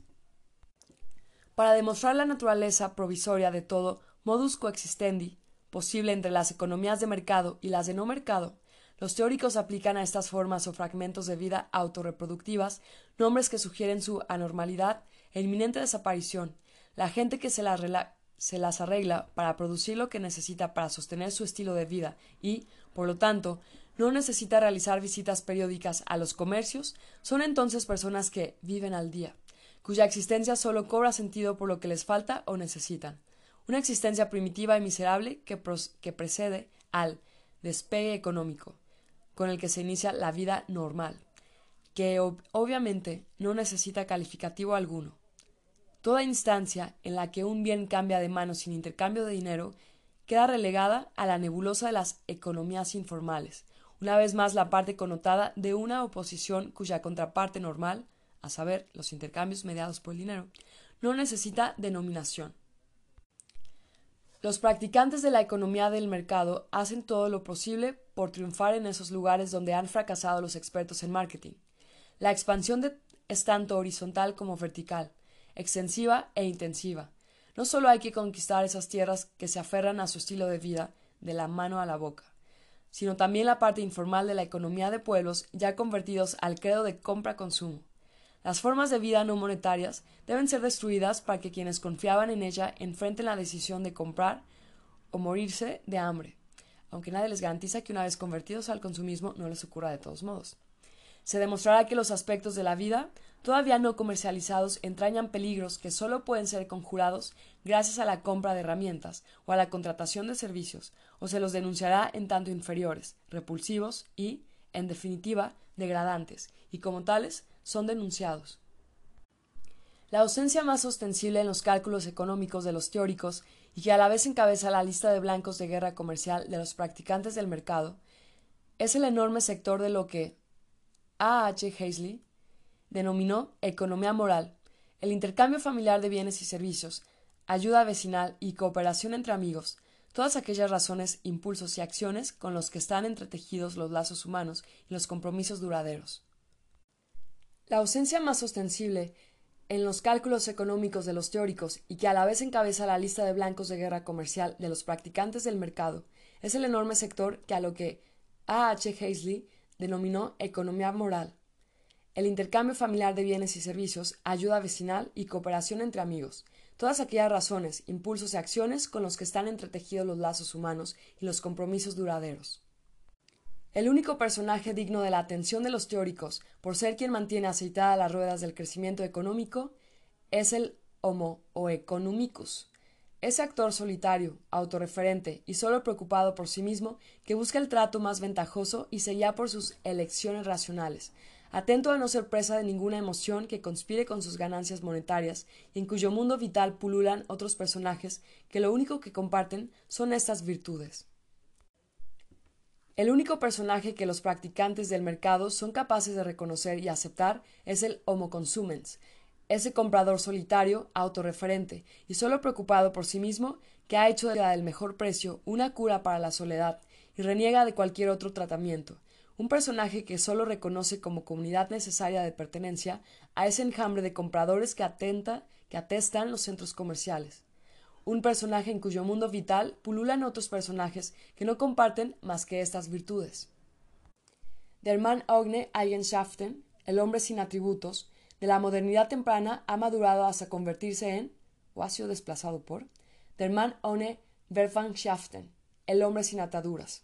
Para demostrar la naturaleza provisoria de todo modus coexistendi posible entre las economías de mercado y las de no mercado, los teóricos aplican a estas formas o fragmentos de vida autorreproductivas nombres que sugieren su anormalidad e inminente desaparición. La gente que se, las arregla para producir lo que necesita para sostener su estilo de vida y, por lo tanto, no necesita realizar visitas periódicas a los comercios, son entonces personas que viven al día, cuya existencia solo cobra sentido por lo que les falta o necesitan. Una existencia primitiva y miserable que precede al despegue económico, con el que se inicia la vida normal, que obviamente no necesita calificativo alguno. Toda instancia en la que un bien cambia de manos sin intercambio de dinero queda relegada a la nebulosa de las economías informales, una vez más la parte connotada de una oposición cuya contraparte normal, a saber, los intercambios mediados por el dinero, no necesita denominación. Los practicantes de la economía del mercado hacen todo lo posible por triunfar en esos lugares donde han fracasado los expertos en marketing. La expansión es tanto horizontal como vertical, extensiva e intensiva. No solo hay que conquistar esas tierras que se aferran a su estilo de vida de la mano a la boca, sino también la parte informal de la economía de pueblos ya convertidos al credo de compra-consumo. Las formas de vida no monetarias deben ser destruidas para que quienes confiaban en ella enfrenten la decisión de comprar o morirse de hambre, aunque nadie les garantiza que una vez convertidos al consumismo no les ocurra de todos modos. Se demostrará que los aspectos de la vida todavía no comercializados entrañan peligros que solo pueden ser conjurados gracias a la compra de herramientas o a la contratación de servicios, o se los denunciará en tanto inferiores, repulsivos y, en definitiva, degradantes, y como tales son denunciados. La ausencia más ostensible en los cálculos económicos de los teóricos y que a la vez encabeza la lista de blancos de guerra comercial de los practicantes del mercado es el enorme sector de lo que A. H. Hazley denominó economía moral, el intercambio familiar de bienes y servicios, ayuda vecinal y cooperación entre amigos, todas aquellas razones, impulsos y acciones con los que están entretejidos los lazos humanos y los compromisos duraderos. La ausencia más ostensible en los cálculos económicos de los teóricos y que a la vez encabeza la lista de blancos de guerra comercial de los practicantes del mercado es el enorme sector que a lo que A. H. Hazley denominó economía moral, el intercambio familiar de bienes y servicios, ayuda vecinal y cooperación entre amigos, todas aquellas razones, impulsos y acciones con los que están entretejidos los lazos humanos y los compromisos duraderos. El único personaje digno de la atención de los teóricos, por ser quien mantiene aceitadas las ruedas del crecimiento económico, es el Homo o economicus, ese actor solitario, autorreferente y solo preocupado por sí mismo, que busca el trato más ventajoso y se guía por sus elecciones racionales, atento a no ser presa de ninguna emoción que conspire con sus ganancias monetarias, y en cuyo mundo vital pululan otros personajes que lo único que comparten son estas virtudes. El único personaje que los practicantes del mercado son capaces de reconocer y aceptar es el homo consumens, ese comprador solitario, autorreferente y solo preocupado por sí mismo, que ha hecho de la del mejor precio una cura para la soledad y reniega de cualquier otro tratamiento, un personaje que solo reconoce como comunidad necesaria de pertenencia a ese enjambre de compradores que atenta, que atestan los centros comerciales un personaje en cuyo mundo vital pululan otros personajes que no comparten más que estas virtudes. Der Mann ohne Eigenschaften, el hombre sin atributos, de la modernidad temprana ha madurado hasta convertirse en, o ha sido desplazado por, Der Mann ohne Verwandtschaften, el hombre sin ataduras.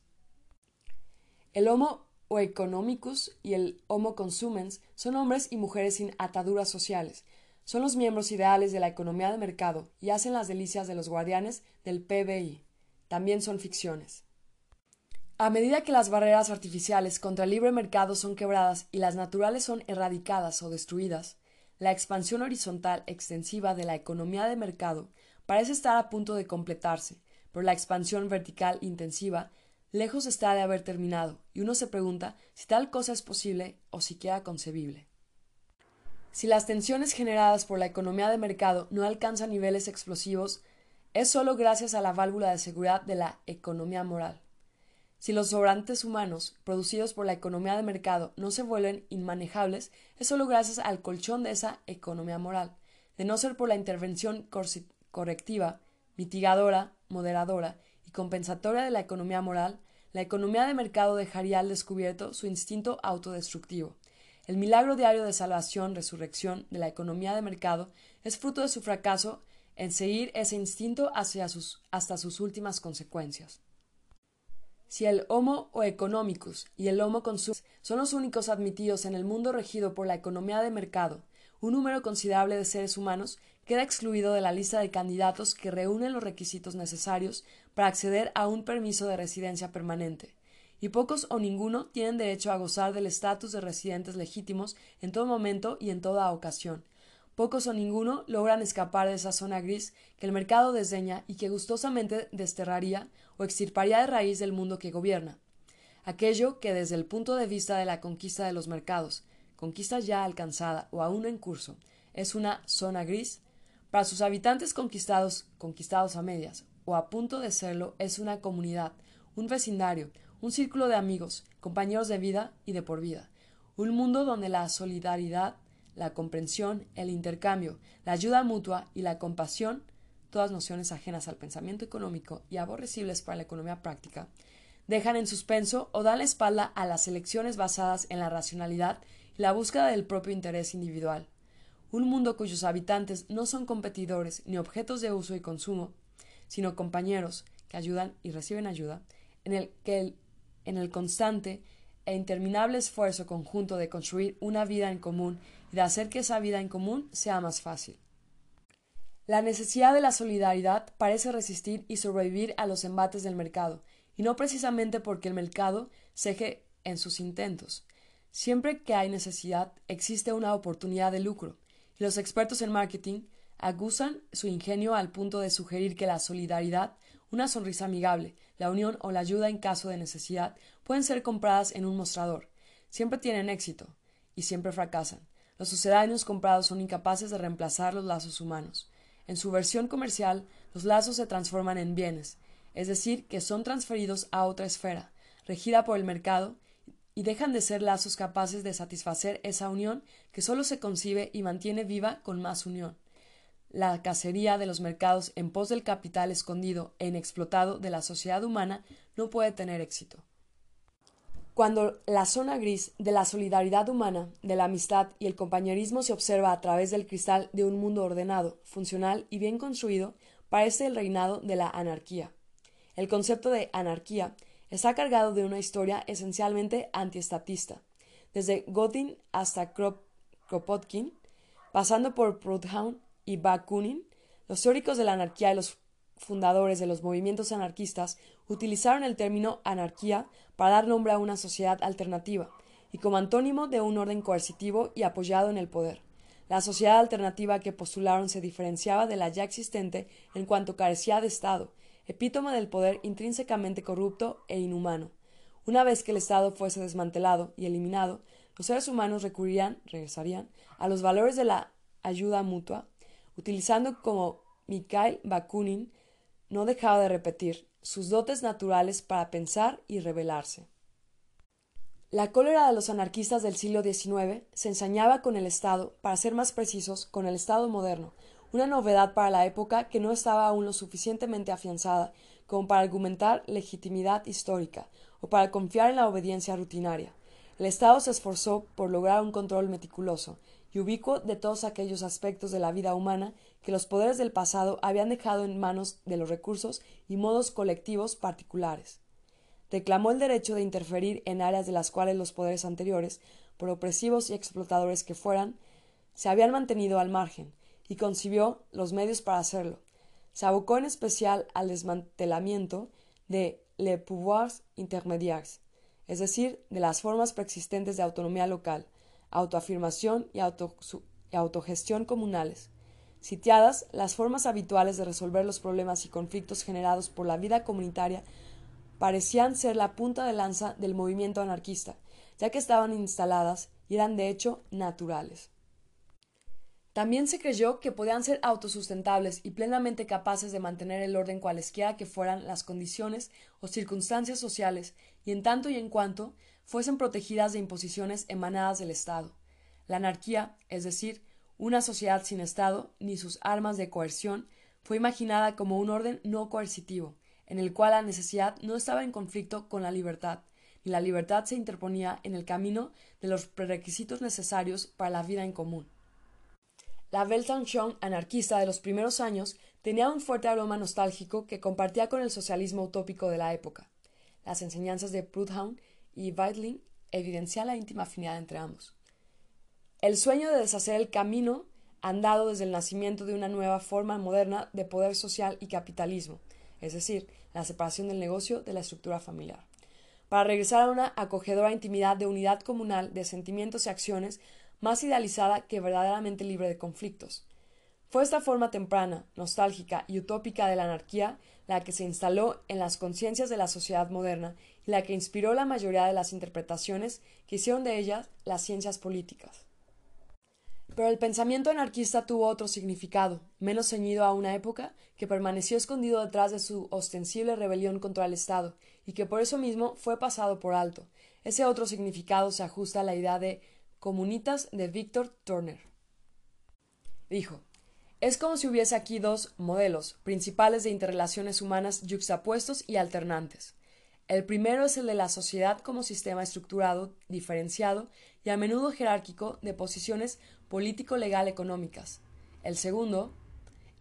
El Homo o economicus y el Homo consumens son hombres y mujeres sin ataduras sociales, son los miembros ideales de la economía de mercado y hacen las delicias de los guardianes del PBI. También son ficciones. A medida que las barreras artificiales contra el libre mercado son quebradas y las naturales son erradicadas o destruidas, la expansión horizontal extensiva de la economía de mercado parece estar a punto de completarse, pero la expansión vertical intensiva lejos está de haber terminado, y uno se pregunta si tal cosa es posible o siquiera concebible. Si las tensiones generadas por la economía de mercado no alcanzan niveles explosivos, es solo gracias a la válvula de seguridad de la economía moral. Si los sobrantes humanos producidos por la economía de mercado no se vuelven inmanejables, es solo gracias al colchón de esa economía moral. De no ser por la intervención correctiva, mitigadora, moderadora y compensatoria de la economía moral, la economía de mercado dejaría al descubierto su instinto autodestructivo. El milagro diario de salvación, resurrección de la economía de mercado es fruto de su fracaso en seguir ese instinto hacia sus, hasta sus últimas consecuencias. Si el Homo o economicus y el Homo consumens son los únicos admitidos en el mundo regido por la economía de mercado, un número considerable de seres humanos queda excluido de la lista de candidatos que reúnen los requisitos necesarios para acceder a un permiso de residencia permanente y pocos o ninguno tienen derecho a gozar del estatus de residentes legítimos en todo momento y en toda ocasión. Pocos o ninguno logran escapar de esa zona gris que el mercado desdeña y que gustosamente desterraría o extirparía de raíz del mundo que gobierna. Aquello que desde el punto de vista de la conquista de los mercados, conquista ya alcanzada o aún en curso, es una zona gris, Para sus habitantes conquistados, conquistados a medias, o a punto de serlo, es una comunidad, un vecindario, un círculo de amigos, compañeros de vida y de por vida. Un mundo donde la solidaridad, la comprensión, el intercambio, la ayuda mutua y la compasión, todas nociones ajenas al pensamiento económico y aborrecibles para la economía práctica, dejan en suspenso o dan la espalda a las elecciones basadas en la racionalidad y la búsqueda del propio interés individual. Un mundo cuyos habitantes no son competidores ni objetos de uso y consumo, sino compañeros que ayudan y reciben ayuda, en el que el, en el constante e interminable esfuerzo conjunto de construir una vida en común y de hacer que esa vida en común sea más fácil. La necesidad de la solidaridad parece resistir y sobrevivir a los embates del mercado, y no precisamente porque el mercado ceje en sus intentos. Siempre que hay necesidad, existe una oportunidad de lucro, los expertos en marketing agusan su ingenio al punto de sugerir que la solidaridad, una sonrisa amigable, la unión o la ayuda en caso de necesidad pueden ser compradas en un mostrador. Siempre tienen éxito y siempre fracasan. Los sucedáneos comprados son incapaces de reemplazar los lazos humanos. En su versión comercial, los lazos se transforman en bienes, es decir, que son transferidos a otra esfera, regida por el mercado, y dejan de ser lazos capaces de satisfacer esa unión que solo se concibe y mantiene viva con más unión. La cacería de los mercados en pos del capital escondido e inexplotado de la sociedad humana no puede tener éxito. Cuando la zona gris de la solidaridad humana, de la amistad y el compañerismo se observa a través del cristal de un mundo ordenado, funcional y bien construido, parece el reinado de la anarquía. El concepto de anarquía está cargado de una historia esencialmente antiestatista. Desde Godin hasta Kropotkin, pasando por Proudhon y Bakunin, los teóricos de la anarquía y los fundadores de los movimientos anarquistas utilizaron el término anarquía para dar nombre a una sociedad alternativa y como antónimo de un orden coercitivo y apoyado en el poder. La sociedad alternativa que postularon se diferenciaba de la ya existente en cuanto carecía de Estado epítome del poder intrínsecamente corrupto e inhumano. Una vez que el Estado fuese desmantelado y eliminado, los seres humanos recurrirían, regresarían, a los valores de la ayuda mutua, utilizando como Mikhail Bakunin no dejaba de repetir sus dotes naturales para pensar y rebelarse. La cólera de los anarquistas del siglo XIX se ensañaba con el Estado, para ser más precisos, con el Estado moderno, una novedad para la época que no estaba aún lo suficientemente afianzada como para argumentar legitimidad histórica o para confiar en la obediencia rutinaria. El Estado se esforzó por lograr un control meticuloso y ubicuo de todos aquellos aspectos de la vida humana que los poderes del pasado habían dejado en manos de los recursos y modos colectivos particulares. Reclamó el derecho de interferir en áreas de las cuales los poderes anteriores, por opresivos y explotadores que fueran, se habían mantenido al margen, y concibió los medios para hacerlo. Se abocó en especial al desmantelamiento de les pouvoirs intermédiaires, es decir, de las formas preexistentes de autonomía local, autoafirmación y, y autogestión comunales. Sitiadas, las formas habituales de resolver los problemas y conflictos generados por la vida comunitaria parecían ser la punta de lanza del movimiento anarquista, ya que estaban instaladas y eran de hecho naturales. También se creyó que podían ser autosustentables y plenamente capaces de mantener el orden cualesquiera que fueran las condiciones o circunstancias sociales, y en tanto y en cuanto fuesen protegidas de imposiciones emanadas del Estado. La anarquía, es decir, una sociedad sin Estado ni sus armas de coerción, fue imaginada como un orden no coercitivo, en el cual la necesidad no estaba en conflicto con la libertad, ni la libertad se interponía en el camino de los prerequisitos necesarios para la vida en común. La Weltanschauung anarquista de los primeros años tenía un fuerte aroma nostálgico que compartía con el socialismo utópico de la época. Las enseñanzas de Proudhon y Weitling evidencian la íntima afinidad entre ambos. El sueño de deshacer el camino andado desde el nacimiento de una nueva forma moderna de poder social y capitalismo, es decir, la separación del negocio de la estructura familiar, para regresar a una acogedora intimidad de unidad comunal de sentimientos y acciones más idealizada que verdaderamente libre de conflictos. Fue esta forma temprana, nostálgica y utópica de la anarquía la que se instaló en las conciencias de la sociedad moderna y la que inspiró la mayoría de las interpretaciones que hicieron de ellas las ciencias políticas. Pero el pensamiento anarquista tuvo otro significado, menos ceñido a una época, que permaneció escondido detrás de su ostensible rebelión contra el Estado, y que por eso mismo fue pasado por alto. Ese otro significado se ajusta a la idea de comunitas de Victor Turner. Dijo es como si hubiese aquí dos modelos principales de interrelaciones humanas yuxtapuestos y alternantes. El primero es el de la sociedad como sistema estructurado, diferenciado y a menudo jerárquico de posiciones político-legal-económicas. El segundo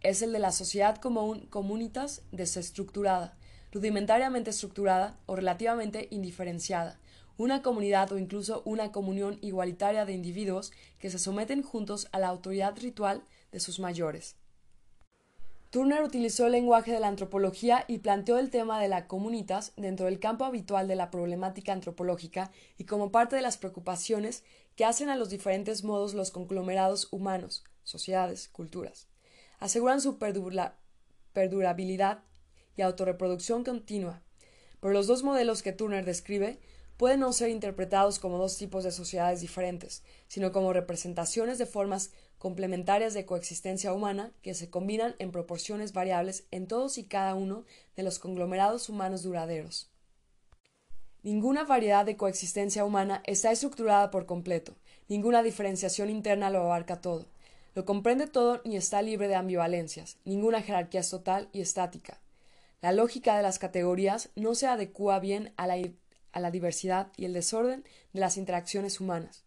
es el de la sociedad como un comunitas desestructurada, rudimentariamente estructurada o relativamente indiferenciada, una comunidad o incluso una comunión igualitaria de individuos que se someten juntos a la autoridad ritual de sus mayores. Turner utilizó el lenguaje de la antropología y planteó el tema de la comunitas dentro del campo habitual de la problemática antropológica y como parte de las preocupaciones que hacen a los diferentes modos los conglomerados humanos, sociedades, culturas. Aseguran su perdurabilidad y autorreproducción continua. Pero los dos modelos que Turner describe pueden no ser interpretados como dos tipos de sociedades diferentes, sino como representaciones de formas complementarias de coexistencia humana que se combinan en proporciones variables en todos y cada uno de los conglomerados humanos duraderos. Ninguna variedad de coexistencia humana está estructurada por completo, ninguna diferenciación interna lo abarca todo, lo comprende todo ni está libre de ambivalencias, ninguna jerarquía es total y estática. La lógica de las categorías no se adecua bien a la, a la diversidad y el desorden de las interacciones humanas.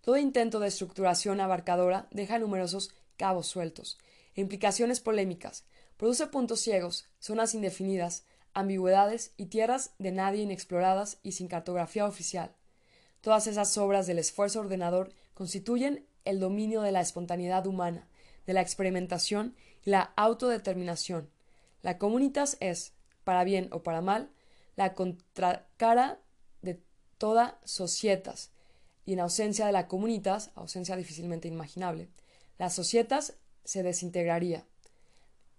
Todo intento de estructuración abarcadora deja numerosos cabos sueltos, implicaciones polémicas, produce puntos ciegos, zonas indefinidas, ambigüedades y tierras de nadie inexploradas y sin cartografía oficial. Todas esas obras del esfuerzo ordenador constituyen el dominio de la espontaneidad humana, de la experimentación y la autodeterminación. La comunitas es, para bien o para mal, la contracara toda societas, y en ausencia de la comunitas, ausencia difícilmente imaginable, las societas se desintegraría.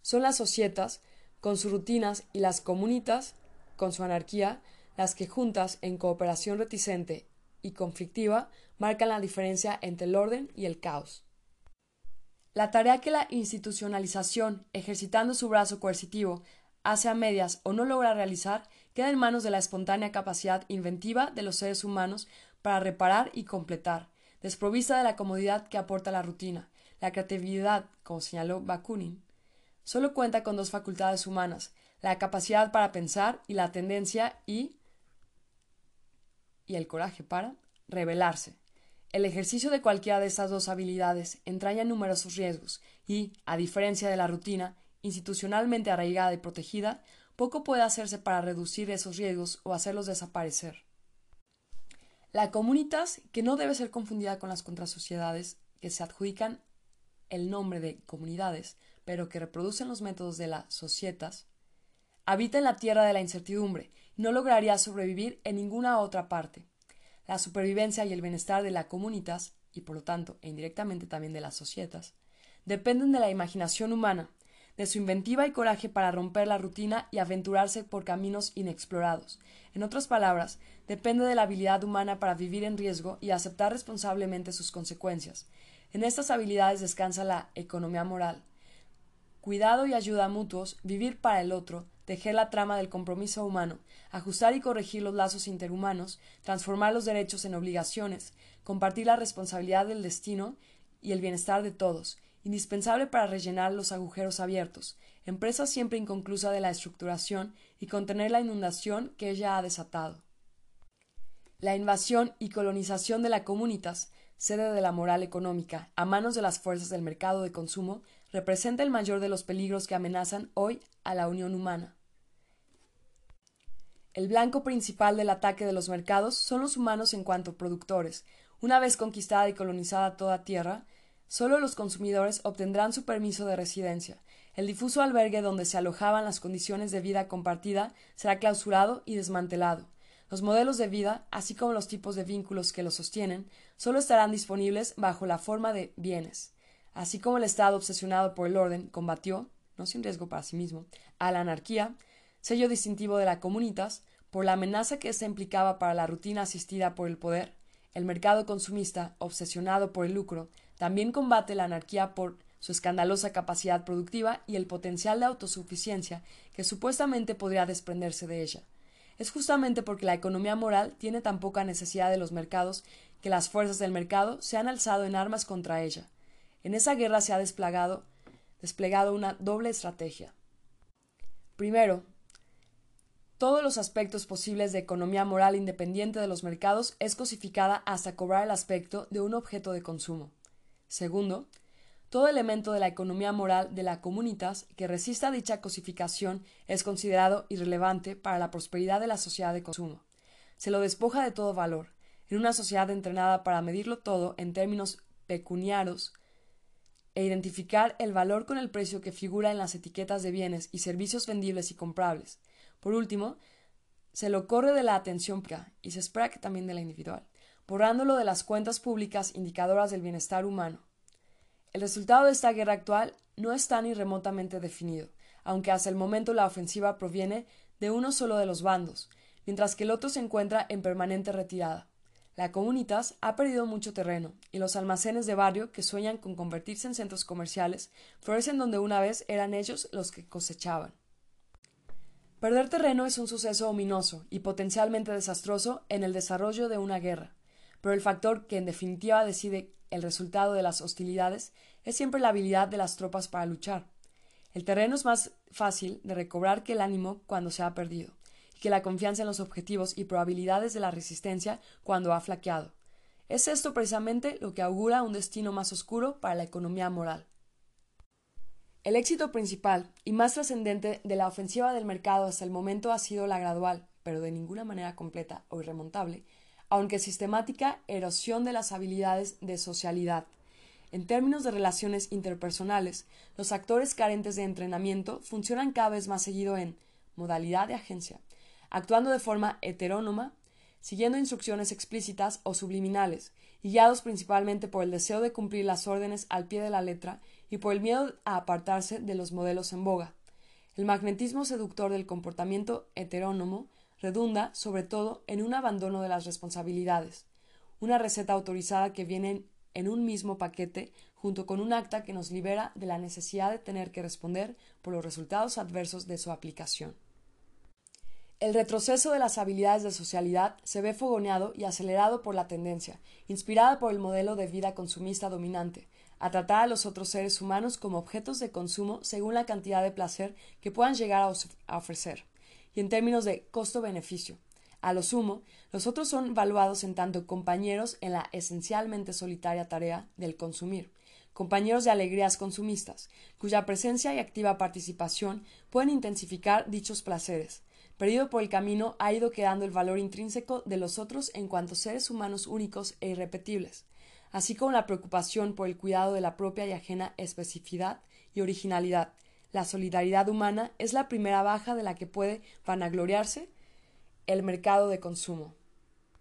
Son las societas, con sus rutinas, y las comunitas, con su anarquía, las que juntas, en cooperación reticente y conflictiva, marcan la diferencia entre el orden y el caos. La tarea que la institucionalización, ejercitando su brazo coercitivo, hace a medias o no logra realizar, queda en manos de la espontánea capacidad inventiva de los seres humanos para reparar y completar, desprovista de la comodidad que aporta la rutina. La creatividad, como señaló Bakunin, solo cuenta con dos facultades humanas, la capacidad para pensar y la tendencia y y el coraje para rebelarse. El ejercicio de cualquiera de estas dos habilidades entraña numerosos riesgos y, a diferencia de la rutina, institucionalmente arraigada y protegida, poco puede hacerse para reducir esos riesgos o hacerlos desaparecer. La comunitas, que no debe ser confundida con las contrasociedades que se adjudican el nombre de comunidades, pero que reproducen los métodos de las societas, habita en la tierra de la incertidumbre y no lograría sobrevivir en ninguna otra parte. La supervivencia y el bienestar de la comunitas, y por lo tanto e indirectamente también de las societas, dependen de la imaginación humana, de su inventiva y coraje para romper la rutina y aventurarse por caminos inexplorados. En otras palabras, depende de la habilidad humana para vivir en riesgo y aceptar responsablemente sus consecuencias. En estas habilidades descansa la economía moral. Cuidado y ayuda mutuos, vivir para el otro, tejer la trama del compromiso humano, ajustar y corregir los lazos interhumanos, transformar los derechos en obligaciones, compartir la responsabilidad del destino y el bienestar de todos, indispensable para rellenar los agujeros abiertos, empresa siempre inconclusa de la estructuración y contener la inundación que ella ha desatado. La invasión y colonización de la comunitas, sede de la moral económica, a manos de las fuerzas del mercado de consumo, representa el mayor de los peligros que amenazan hoy a la unión humana. El blanco principal del ataque de los mercados son los humanos en cuanto productores. Una vez conquistada y colonizada toda tierra, Solo los consumidores obtendrán su permiso de residencia. El difuso albergue donde se alojaban las condiciones de vida compartida será clausurado y desmantelado. Los modelos de vida, así como los tipos de vínculos que los sostienen, solo estarán disponibles bajo la forma de bienes. Así como el Estado obsesionado por el orden combatió, no sin riesgo para sí mismo, a la anarquía, sello distintivo de la comunitas, por la amenaza que ésta implicaba para la rutina asistida por el poder, el mercado consumista, obsesionado por el lucro, También combate la anarquía por su escandalosa capacidad productiva y el potencial de autosuficiencia que supuestamente podría desprenderse de ella. Es justamente porque la economía moral tiene tan poca necesidad de los mercados que las fuerzas del mercado se han alzado en armas contra ella. En esa guerra se ha desplegado, desplegado una doble estrategia. Primero, todos los aspectos posibles de economía moral independiente de los mercados es cosificada hasta cobrar el aspecto de un objeto de consumo. Segundo, todo elemento de la economía moral de la comunitas que resista dicha cosificación es considerado irrelevante para la prosperidad de la sociedad de consumo. Se lo despoja de todo valor. En una sociedad entrenada para medirlo todo en términos pecuniarios e identificar el valor con el precio que figura en las etiquetas de bienes y servicios vendibles y comprables. Por último, se lo corre de la atención pública y se espera que también de la individual, borrándolo de las cuentas públicas indicadoras del bienestar humano. El resultado de esta guerra actual no está ni remotamente definido, aunque hasta el momento la ofensiva proviene de uno solo de los bandos, mientras que el otro se encuentra en permanente retirada. La comunitas ha perdido mucho terreno, y los almacenes de barrio que sueñan con convertirse en centros comerciales florecen donde una vez eran ellos los que cosechaban. Perder terreno es un suceso ominoso y potencialmente desastroso en el desarrollo de una guerra, pero el factor que en definitiva decide el resultado de las hostilidades es siempre la habilidad de las tropas para luchar. El terreno es más fácil de recobrar que el ánimo cuando se ha perdido, y que la confianza en los objetivos y probabilidades de la resistencia cuando ha flaqueado. Es esto precisamente lo que augura un destino más oscuro para la economía moral. El éxito principal y más trascendente de la ofensiva del mercado hasta el momento ha sido la gradual, pero de ninguna manera completa o irremontable, aunque sistemática, erosión de las habilidades de socialidad. En términos de relaciones interpersonales, los actores carentes de entrenamiento funcionan cada vez más seguido en modalidad de agencia, actuando de forma heterónoma, siguiendo instrucciones explícitas o subliminales, guiados principalmente por el deseo de cumplir las órdenes al pie de la letra y por el miedo a apartarse de los modelos en boga. El magnetismo seductor del comportamiento heterónomo redunda, sobre todo, en un abandono de las responsabilidades, una receta autorizada que viene en un mismo paquete junto con un acta que nos libera de la necesidad de tener que responder por los resultados adversos de su aplicación. El retroceso de las habilidades de socialidad se ve fogoneado y acelerado por la tendencia, inspirada por el modelo de vida consumista dominante, a tratar a los otros seres humanos como objetos de consumo según la cantidad de placer que puedan llegar a, ofrecer en términos de costo-beneficio. A lo sumo, los otros son valuados en tanto compañeros en la esencialmente solitaria tarea del consumir, compañeros de alegrías consumistas, cuya presencia y activa participación pueden intensificar dichos placeres. Perdido por el camino ha ido quedando el valor intrínseco de los otros en cuanto seres humanos únicos e irrepetibles, así como la preocupación por el cuidado de la propia y ajena especificidad y originalidad, la solidaridad humana es la primera baja de la que puede vanagloriarse el mercado de consumo.